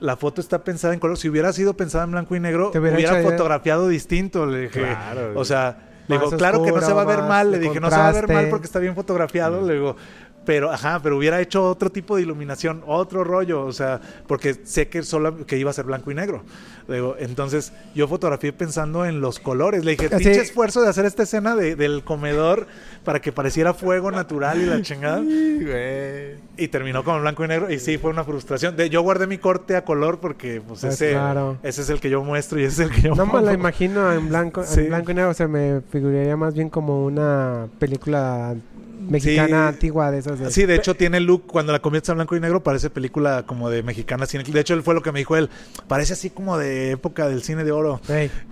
la foto está pensada en color. Si hubiera sido pensada en blanco y negro, Te hubiera fotografiado distinto. Le dije, Claro, o sea, le digo, claro que no se va a ver mal. Le dije, no se va a ver mal porque está bien fotografiado. Le digo, pero, ajá, pero hubiera hecho otro tipo de iluminación, otro rollo, o sea, porque sé que solo que iba a ser blanco y negro. Digo, entonces, yo fotografié pensando en los colores. Le dije, Así- pinche esfuerzo de hacer esta escena de- del comedor para que pareciera fuego natural y la chingada. Güey. Y terminó con blanco y negro. Y sí, fue una frustración. De, yo guardé mi corte a color porque pues, Ah, ese, claro. ese es el que yo muestro y ese es el que yo No me la imagino en blanco, Sí. en blanco y negro, o sea, me figuraría más bien como una película mexicana Sí. antigua de esas de... Sí, de hecho tiene look, cuando la conviertes a blanco y negro, parece película como de mexicana cine. De hecho, él fue lo que me dijo él. Parece así como de época del cine de oro.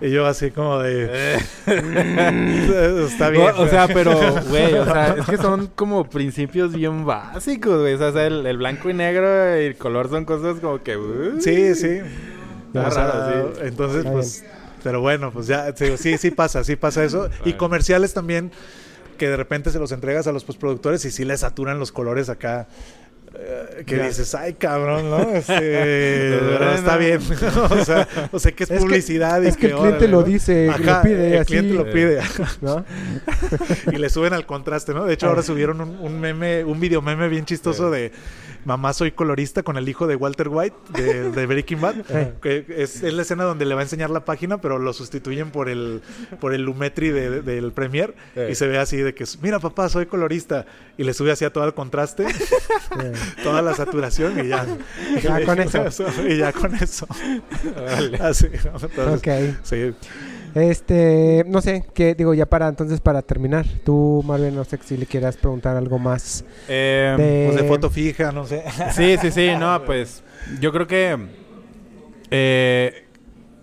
Y yo así como de... Eh. Está bien. No, o sea, pero, güey, o sea, es que son como principios bien básicos, güey. O sea, el, el blanco y negro y el color son cosas como que... uh, Sí, sí. Está O sea, raro, sí. Entonces, Está pues... Pero bueno, pues ya, sí, sí pasa, sí pasa eso. Y comerciales también, que de repente se los entregas a los postproductores y sí les saturan los colores acá. eh, que Ya. dices, ay cabrón, ¿no? Este, Bueno. está bien. o sea, o sea que es, Es que- publicidad. y es que el cliente órale, lo ¿no? dice, lo pide el así. cliente lo pide. ¿no? y le suben al contraste, ¿no? De hecho, Ah. ahora subieron un, un meme, un video meme bien chistoso de Mamá soy colorista con el hijo de Walter White de, de Breaking Bad. Que es, es la escena donde le va a enseñar la página, pero lo sustituyen por el por el Lumetri de- de- del Premiere Eh. y se ve así de que mira papá soy colorista y le sube así a todo el contraste, toda la saturación y ya. Ya Y con eso. y ya con eso. Así. Entonces, ok. sí. Este, no sé, qué digo, ya para entonces para terminar. Tú, Marvin, no sé si le quieras preguntar algo más. Eh, De- Pues de foto fija, no sé. Sí, sí, sí, no, pues yo creo que eh,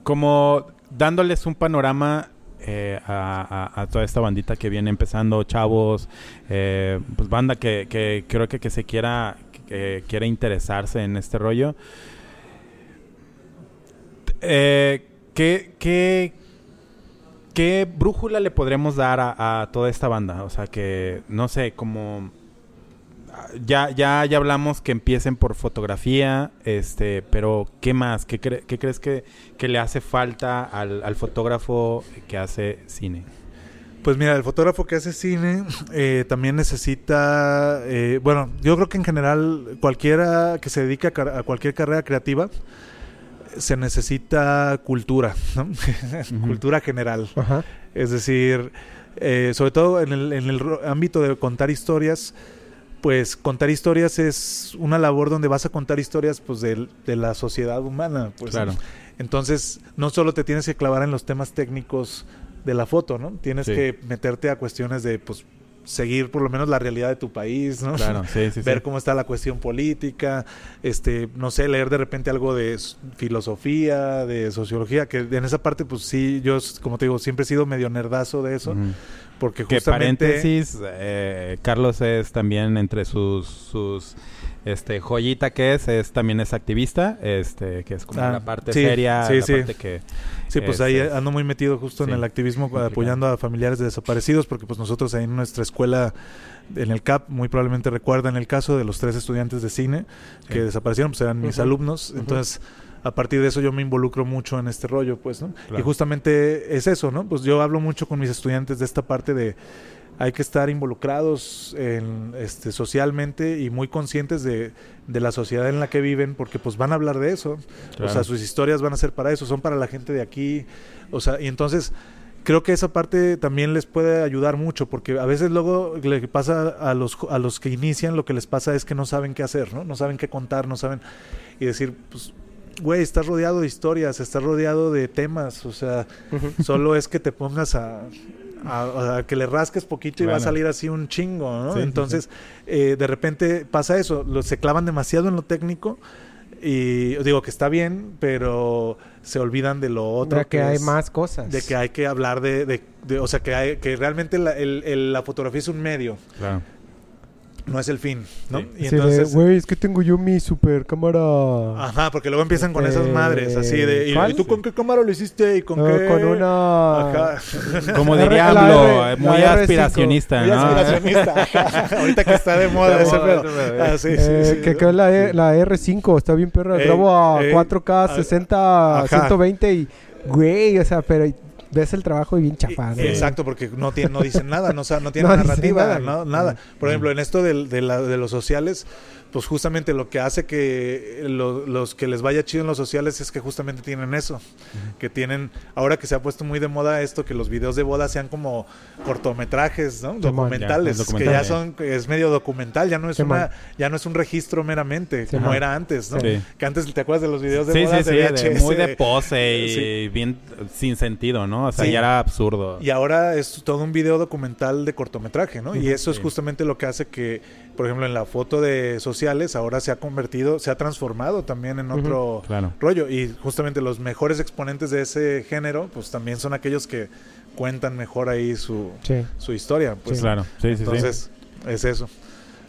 como dándoles un panorama eh, a, a- a toda esta bandita que viene empezando, chavos, eh, pues banda que, que creo que, que se quiera, que quiera interesarse en este rollo. Eh, ¿qué, qué, ¿Qué brújula le podremos dar a, toda esta banda? O sea, que, no sé, como ya, ya, ya hablamos que empiecen por fotografía, este, pero ¿qué más? ¿Qué, qué crees que, le hace falta al, al fotógrafo que hace cine? Pues mira, el fotógrafo que hace cine eh, también necesita, eh, bueno, yo creo que en general cualquiera que se dedique a, a cualquier carrera creativa se necesita cultura, ¿no? cultura general. Es decir, eh, sobre todo en el, en el ámbito de contar historias, pues contar historias es una labor donde vas a contar historias pues del- de, la sociedad humana. Pues, Claro. Entonces, no solo te tienes que clavar en los temas técnicos de la foto, ¿no? Tienes Sí. que meterte a cuestiones de, pues, seguir por lo menos la realidad de tu país, ¿no? Claro, sí, sí, ver sí. cómo está la cuestión política, este, no sé, leer de repente algo de filosofía, de sociología, que en esa parte, pues sí, yo, como te digo, siempre he sido medio nerdazo de eso, porque Que justamente... paréntesis, eh, Carlos es también entre sus, sus este joyita que es, es también es activista, este, que es como Ah, la parte sí, seria, sí, la sí. parte que Sí, pues es- ahí es- ando muy metido justo en el activismo complicado. apoyando a familiares de desaparecidos, porque pues nosotros ahí en nuestra escuela, en el CAP, muy probablemente recuerdan el caso de los tres estudiantes de cine que desaparecieron, pues eran mis alumnos, entonces a partir de eso yo me involucro mucho en este rollo, pues, ¿no? Claro. Y justamente es eso, ¿no? Pues yo hablo mucho con mis estudiantes de esta parte de hay que estar involucrados en, este, socialmente y muy conscientes de, de la sociedad en la que viven, porque pues van a hablar de eso. O sea, sus historias van a ser para eso, son para la gente de aquí. O sea, y entonces creo que esa parte también les puede ayudar mucho, porque a veces luego le pasa a los, a los que inician, lo que les pasa es que no saben qué hacer, ¿no? No saben qué contar, no saben. Y decir, pues, güey, estás rodeado de historias, estás rodeado de temas, o sea, solo es que te pongas a, a- a que le rasques poquito y va a salir así un chingo, ¿no? Sí, sí, Entonces, eh, de repente pasa eso, lo- se clavan demasiado en lo técnico y digo que está bien, pero se olvidan de lo otro. De que hay es- más cosas. De que hay que hablar de, de- de- o sea, que, hay, que realmente la, el- el- la fotografía es un medio, claro. No es el fin, ¿no? Sí. Y Sí, entonces... güey, es que tengo yo mi super cámara. Ajá, porque luego empiezan con esas Este, madres, así de... ¿Y, ¿cuál? y tú con qué cámara lo hiciste? ¿Y con No, qué...? con una. Ajá. Como diría R- eh, muy la R5. aspiracionista, Muy ¿no? aspiracionista. ajá. Ahorita que está de moda De ese moda pedo. pedo, Ah, sí, sí, Eh, sí. que quedó la, E- la R5, está bien perra. Ey, Grabo a ey, 4K, ah, 60, ajá. 120 y, güey, o sea, pero ves el trabajo y bien chafado. Exacto, porque no, tiene, no dicen nada, no, no tienen No narrativa, nada. no, nada. Por ejemplo, en esto del- de, la- de los sociales, pues justamente lo que hace que lo- los que les vaya chido en los sociales es que justamente tienen eso, que tienen, ahora que se ha puesto muy de moda esto, que los videos de boda sean como cortometrajes, ¿no? Documentales, Ya, que ya son, es medio documental, ya no es una, ya no es un registro meramente, como era antes, ¿no? Sí. Que antes te acuerdas de los videos de Sí, boda sí, sí, de de- VHS, muy de pose y bien sin sentido, ¿no? O sea, ya era absurdo. Y ahora es todo un video documental de cortometraje, ¿no? Y eso es justamente lo que hace que, por ejemplo, en la foto de sociales ahora se ha convertido, se ha transformado también en otro Claro. rollo. Y justamente los mejores exponentes de ese género, pues también son aquellos que cuentan mejor ahí su, Sí, su historia. Pues, Sí. Claro, sí. Entonces, es eso.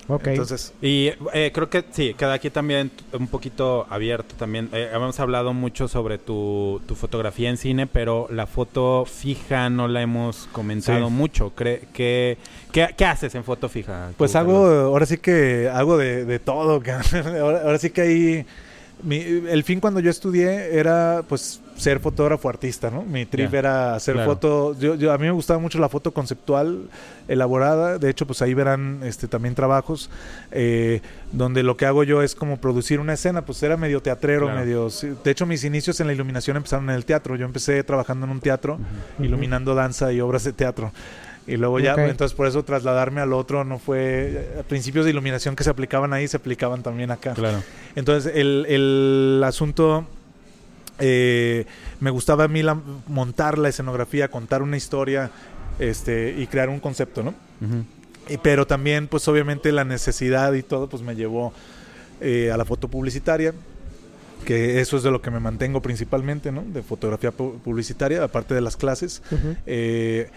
Ok. Entonces, Y eh, creo que sí, queda aquí también un poquito abierto también. Eh, hemos hablado mucho sobre tu, tu fotografía en cine, pero la foto fija no la hemos comentado Sí. mucho. ¿qué, qué, qué haces en foto fija? Pues hago, ahora sí que hago de, de todo. ahora, ahora sí que ahí, mi- el fin cuando yo estudié era pues ser fotógrafo artista, ¿no? Mi trip era hacer claro. foto, yo, yo- a mí me gustaba mucho la foto conceptual, elaborada, de hecho pues ahí verán este también trabajos eh, donde lo que hago yo es como producir una escena, pues era medio teatrero, Claro. medio... De hecho mis inicios en la iluminación empezaron en el teatro, yo empecé trabajando en un teatro, iluminando danza y obras de teatro. Y luego ya, entonces por eso trasladarme al otro no fue... A principios de iluminación que se aplicaban ahí, se aplicaban también acá. Claro. Entonces el, el asunto... eh, me gustaba a mí la- montar la escenografía, contar una historia este, y crear un concepto, ¿no? Y- pero también, pues obviamente la necesidad y todo, pues me llevó eh, a la foto publicitaria, que eso es de lo que me mantengo principalmente, ¿no? De fotografía pu- publicitaria, aparte de las clases. Eh,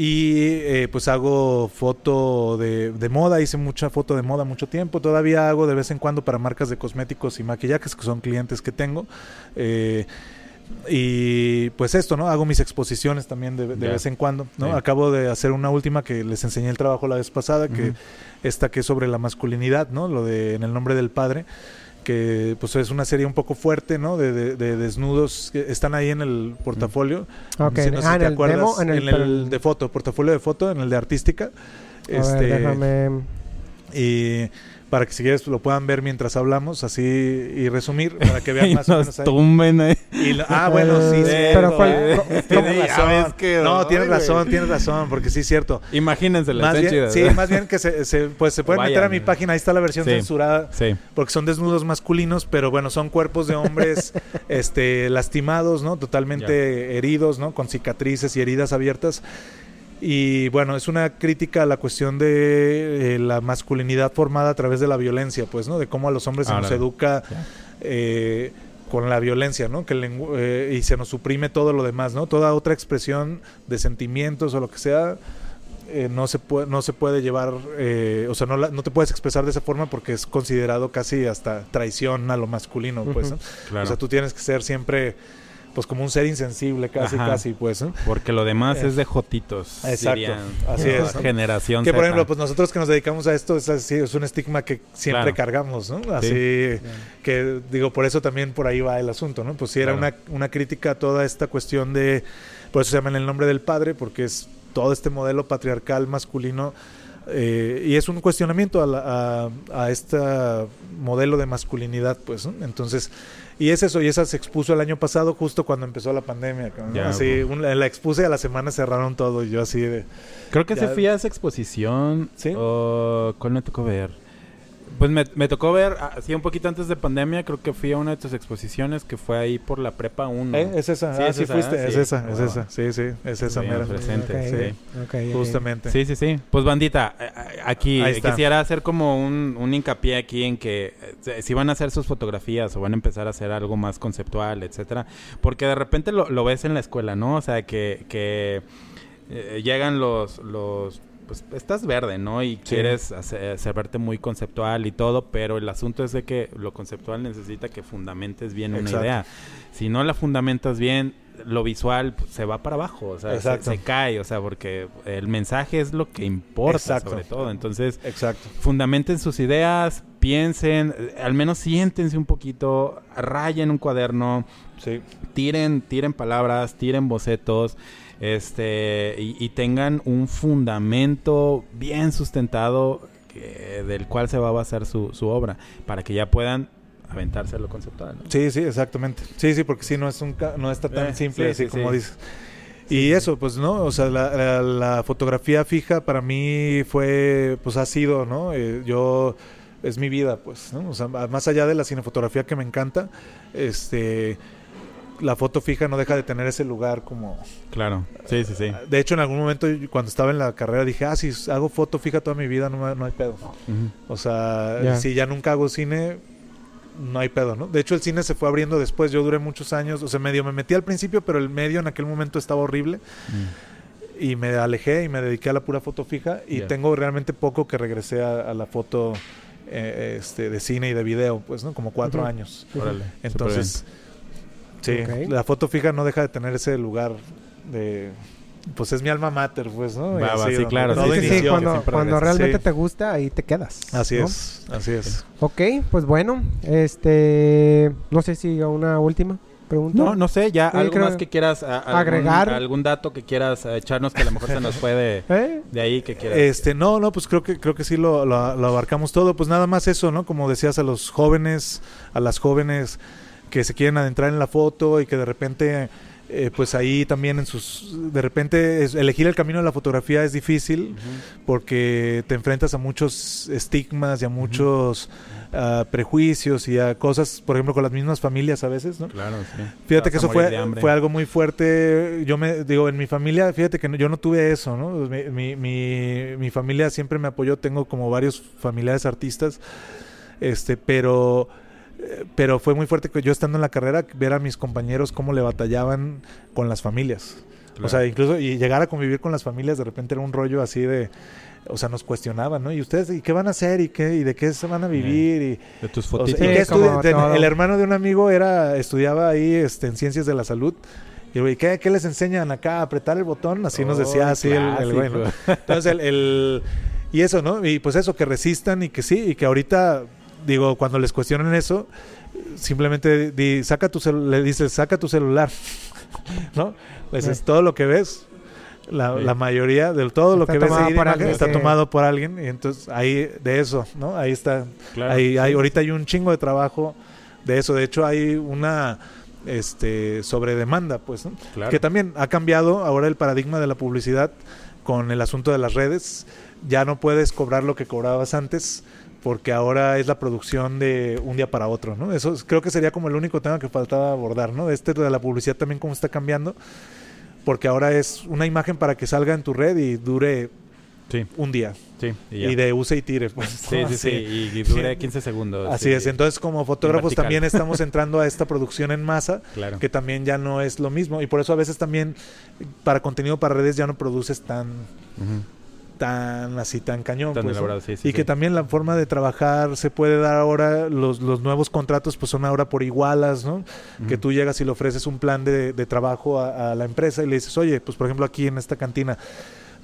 y eh, pues hago foto de, de moda, hice mucha foto de moda mucho tiempo, todavía hago de vez en cuando para marcas de cosméticos y maquillajes, que son clientes que tengo. Eh, y pues esto, ¿no? Hago mis exposiciones también de, de vez en cuando, ¿no? Acabo de hacer una última que les enseñé el trabajo la vez pasada, que esta que es sobre la masculinidad, ¿no? Lo de En el nombre del padre, que pues es una serie un poco fuerte, ¿no? De, de- de desnudos que están ahí en el portafolio. Ok, Sí, no sé ah, si en te el acuerdas, demo, en el- de foto, portafolio de foto, en el de artística. A ver, Este, déjame... y para que si quieres lo puedan ver mientras hablamos, así y resumir, para que vean Y más o nos menos ahí. tumben. Y lo- ah, bueno, sí, Eh, pero ¿cuál- eh, Tienes razón. no, tienes razón, tienes razón, porque sí es cierto. Imagínense, la Más bien, chidas. sí, ¿eh? más bien que se, se- pues se pueden meter a Vayan. mi página, ahí está la versión Sí. censurada, Sí. porque son desnudos masculinos, pero bueno, son cuerpos de hombres este, lastimados, ¿no? Totalmente heridos, ¿no? Con cicatrices y heridas abiertas. Y bueno, es una crítica a la cuestión de eh, la masculinidad formada a través de la violencia, pues, ¿no? De cómo a los hombres se nos educa eh, con la violencia, ¿no? Que el lengu- eh, y se nos suprime todo lo demás, ¿no? Toda otra expresión de sentimientos o lo que sea eh, no se puede no se puede llevar, eh, o sea, no, la- no te puedes expresar de esa forma porque es considerado casi hasta traición a lo masculino, pues. ¿no? Claro. O sea, tú tienes que ser siempre, pues, como un ser insensible, casi, Ajá. casi, pues. ¿no? Porque lo demás Eh. es de jotitos. Exacto, dirían. así es. Generación Que por Z. ejemplo, pues nosotros que nos dedicamos a esto es, así, es un estigma que siempre Claro. cargamos, ¿no? Así que digo, por eso también por ahí va el asunto, ¿no? Pues sí era Claro. una, una crítica a toda esta cuestión de, por eso se llama en el nombre del padre, porque es todo este modelo patriarcal masculino eh, y es un cuestionamiento a, la- a, a este modelo de masculinidad, pues, ¿no? Entonces, y es eso, y esa se expuso el año pasado justo cuando empezó la pandemia, ¿no? Ya, así, un- la expuse y a la semana cerraron todo y yo así de... Creo que Ya- se fui a esa exposición. ¿Sí? o ¿Cuál me tocó ver? Pues me, me tocó ver, así un poquito antes de pandemia, creo que fui a una de tus exposiciones que fue ahí por la prepa 1. ¿Eh? Es esa, Sí, ah, es sí esa, fuiste, ¿eh? es esa, es Ah, esa, sí, sí, es esa mera. presente, sí. Justamente. Sí, sí, sí. Pues bandita, aquí quisiera hacer como un, un hincapié aquí en que eh, si van a hacer sus fotografías o van a empezar a hacer algo más conceptual, etcétera, porque de repente lo, lo ves en la escuela, ¿no? O sea, que, que eh, llegan los, los pues estás verde, ¿no? Y Sí. quieres hacer, hacer verte muy conceptual y todo, pero el asunto es de que lo conceptual necesita que fundamentes bien una idea. Si no la fundamentas bien, lo visual se va para abajo, o sea, se, cae, o sea, porque el mensaje es lo que importa Exacto. sobre todo. Entonces, Exacto. fundamenten sus ideas, piensen, al menos siéntense un poquito, rayen un cuaderno, Sí. tiren, tiren palabras, tiren bocetos, este, y, y tengan un fundamento bien sustentado que- del cual se va a basar su, su obra, para que ya puedan aventarse a lo conceptual. ¿no? Sí, sí, exactamente. Sí, sí, porque sí, no, es un no está tan Eh, simple sí, así sí, como sí. dices. Y eso, pues, ¿no? O sea, la, la- la fotografía fija para mí fue, pues, ha sido, ¿no? Eh, yo, es mi vida, pues, ¿no? O sea, más allá de la cinefotografía que me encanta, este, la foto fija no deja de tener ese lugar como... Claro, sí, sí, sí. De hecho, en algún momento, cuando estaba en la carrera, dije, ah, si hago foto fija toda mi vida, no, no hay pedo. O sea, si ya nunca hago cine, no hay pedo, ¿no? De hecho, el cine se fue abriendo después. Yo duré muchos años, o sea, medio me metí al principio, pero el medio en aquel momento estaba horrible. Mm. Y me alejé y me dediqué a la pura foto fija. Y tengo realmente poco que regresé a, a la foto eh, este, de cine y de video, pues, ¿no? Como cuatro años. Órale, Entonces, sí, la foto fija no deja de tener ese lugar de... Pues es mi alma mater, pues, ¿no? Va, sí, donde claro, Sí, sí, sí, inició. cuando, realmente Sí. te gusta, ahí te quedas. Así ¿no? es, así es. Ok, pues bueno, este, no sé si una última pregunta. No, no sé, ya Sí, algo creo- más que quieras a- agregar. algún dato que quieras eh, echarnos que a lo mejor se nos puede ¿Eh? de ahí que quieras. Este, no, no, pues creo que creo que sí lo, lo- lo abarcamos todo. Pues nada más eso, ¿no? Como decías, a los jóvenes, a las jóvenes que se quieren adentrar en la foto y que de repente, eh, pues ahí también en sus, de repente es- elegir el camino de la fotografía es difícil porque te enfrentas a muchos estigmas y a muchos ah, prejuicios y a cosas, por ejemplo, con las mismas familias a veces, ¿no? Claro, sí. Fíjate Te que eso fue, fue algo muy fuerte. Yo me digo, en mi familia, fíjate que no- yo no tuve eso, ¿no? Mi, mi, mi, mi familia siempre me apoyó. Tengo como varios familiares artistas, este, pero, pero fue muy fuerte que yo estando en la carrera ver a mis compañeros cómo le batallaban con las familias. O sea, incluso y llegar a convivir con las familias de repente era un rollo así de, o sea, nos cuestionaban, ¿no? ¿Y ustedes y qué van a hacer y qué y de qué se van a vivir y de tus o sea, fotitos. ¿y Sí, qué como estudia- ten- todo. el hermano de un amigo era estudiaba ahí este, en ciencias de la salud. Y güey, ¿qué, qué les enseñan acá? ¿A apretar el botón? Así nos decía Oh, así el, el güey. Entonces, el, el- Y eso, ¿no? Y pues eso, que resistan y que sí, y que ahorita digo, cuando les cuestionan eso, simplemente di, saca tu le dices, saca tu celular, ¿no? Sí. es todo lo que ves, la, Sí. la mayoría de todo lo que ves ahí de imagen está que- tomado por alguien y entonces ahí de eso, ¿no? Ahí está, Claro. ahí, hay, ahorita hay un chingo de trabajo de eso, de hecho hay una este sobredemanda, pues, ¿no? Claro. que también ha cambiado ahora el paradigma de la publicidad con el asunto de las redes. Ya no puedes cobrar lo que cobrabas antes porque ahora es la producción de un día para otro, ¿no? Eso es- creo que sería como el único tema que faltaba abordar, ¿no? Este de la publicidad también cómo está cambiando porque ahora es una imagen para que salga en tu red y dure Sí, un día sí. Y, de use y tire, pues. Sí, sí, sí. Y, y dure 15 segundos. Así sí. es, entonces como fotógrafos también estamos entrando a esta producción en masa Claro. que también ya no es lo mismo y por eso a veces también para contenido para redes ya no produces tan. Tan así tan cañón Tan pues, elaborado, sí, sí, y que también la forma de trabajar se puede dar ahora los, los nuevos contratos pues son ahora por igualas no que tú llegas y le ofreces un plan de, de trabajo a, a la empresa y le dices oye pues por ejemplo aquí en esta cantina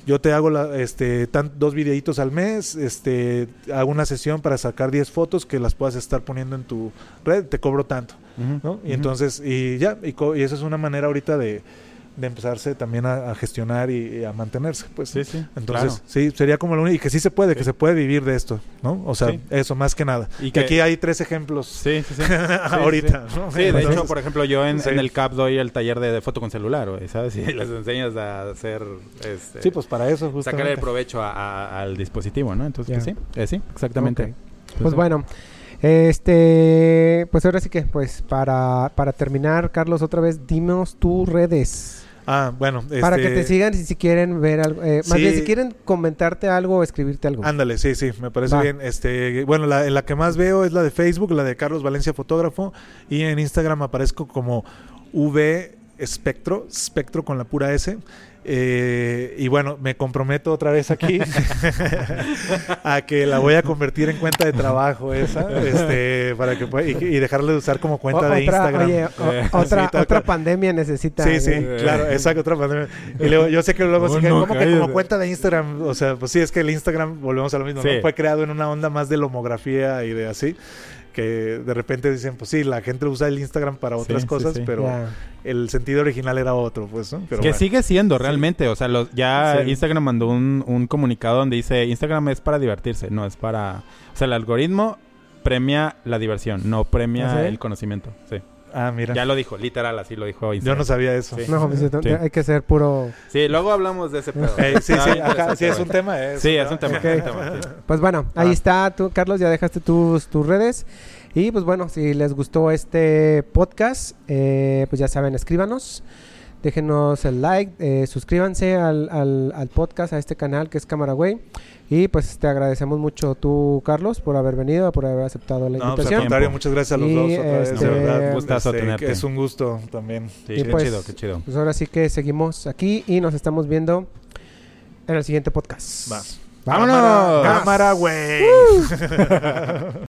yo te hago la, este tan- dos videitos al mes este hago una sesión para sacar 10 fotos que las puedas estar poniendo en tu red te cobro tanto. ¿no? Y entonces, y ya, y, y esa es una manera ahorita de, de empezarse también a, a gestionar y, y a mantenerse, pues. Sí, sí. Entonces, claro. sí, sería como lo único, y que sí se puede, que se puede vivir de esto, ¿no? O sea, Sí. eso más que nada. Y que- que aquí hay tres ejemplos Sí, sí, sí. ahorita, ¿no? Sí, de Entonces, hecho, por ejemplo, yo en, sí. en el CAP doy el taller de, de foto con celular, ¿sabes? Y les enseñas a hacer... Este, sí, pues para eso, justamente. sacarle provecho a- a- al dispositivo, ¿no? Entonces, pues, sí, eh, sí, exactamente. Ok. Pues bueno, este, pues ahora sí que, pues para, para terminar, Carlos, otra vez, dinos tus redes. Ah, bueno. Para que este, te sigan si, si quieren ver algo, eh, más sí. bien si quieren comentarte algo o escribirte algo. Ándale, sí, sí, me parece Va. bien. Este, bueno, la, la que más veo es la de Facebook, la de Carlos Valencia Fotógrafo, y en Instagram aparezco como V Espectro, Spectro con la pura S. Eh, y bueno, me comprometo otra vez aquí a que la voy a convertir en cuenta de trabajo esa, este, para que pueda, y, y dejarle de usar como cuenta O- de otra, Instagram. oye, o- Eh, otra, otra cual. pandemia necesita. Sí, sí, ¿eh? claro, exacto, otra pandemia. Y luego, yo sé que luego que, no, ¿cómo que como cuenta de Instagram? O sea, pues sí, es que el Instagram, volvemos a lo mismo, Sí. ¿no? Fue creado en una onda más de la homografía y de así, que de repente dicen, pues sí, la gente usa el Instagram para otras Sí, cosas, sí. pero el sentido original era otro, pues, ¿no? Pero que bueno. sigue siendo realmente, o sea, los, ya Sí. Instagram mandó un, un comunicado donde dice, Instagram es para divertirse, no es para... O sea, el algoritmo premia la diversión, no premia ¿Ah, sí? el conocimiento. Sí. Ah, mira. Ya lo dijo, literal, así lo dijo Yo no sabía eso. Sí. No, pues, Sí. hay que ser puro. Sí, luego hablamos de ese pedo. Eh, sí, sí, ajá, sí, es güey. un tema. eh, Sí, es un tema. Ok. es un tema, sí. Pues bueno, ahí Ah. está, tú, Carlos, ya dejaste tus, tus redes. Y pues bueno, si les gustó este podcast, eh, pues ya saben, escríbanos. Déjenos el like, eh, suscríbanse al, al, al podcast, a este canal que es Cámara Güey. Y pues te agradecemos mucho tú, Carlos, por haber venido, por haber aceptado la No, pues al invitación. contrario, muchas gracias a los Y, dos otra vez, este, de verdad. gustazo Este, tenerte. Es un gusto también. Sí, Y qué pues- chido, qué chido. Pues ahora sí que seguimos aquí y nos estamos viendo en el siguiente podcast. Va. ¡Vámonos! Cámara, cámara, güey.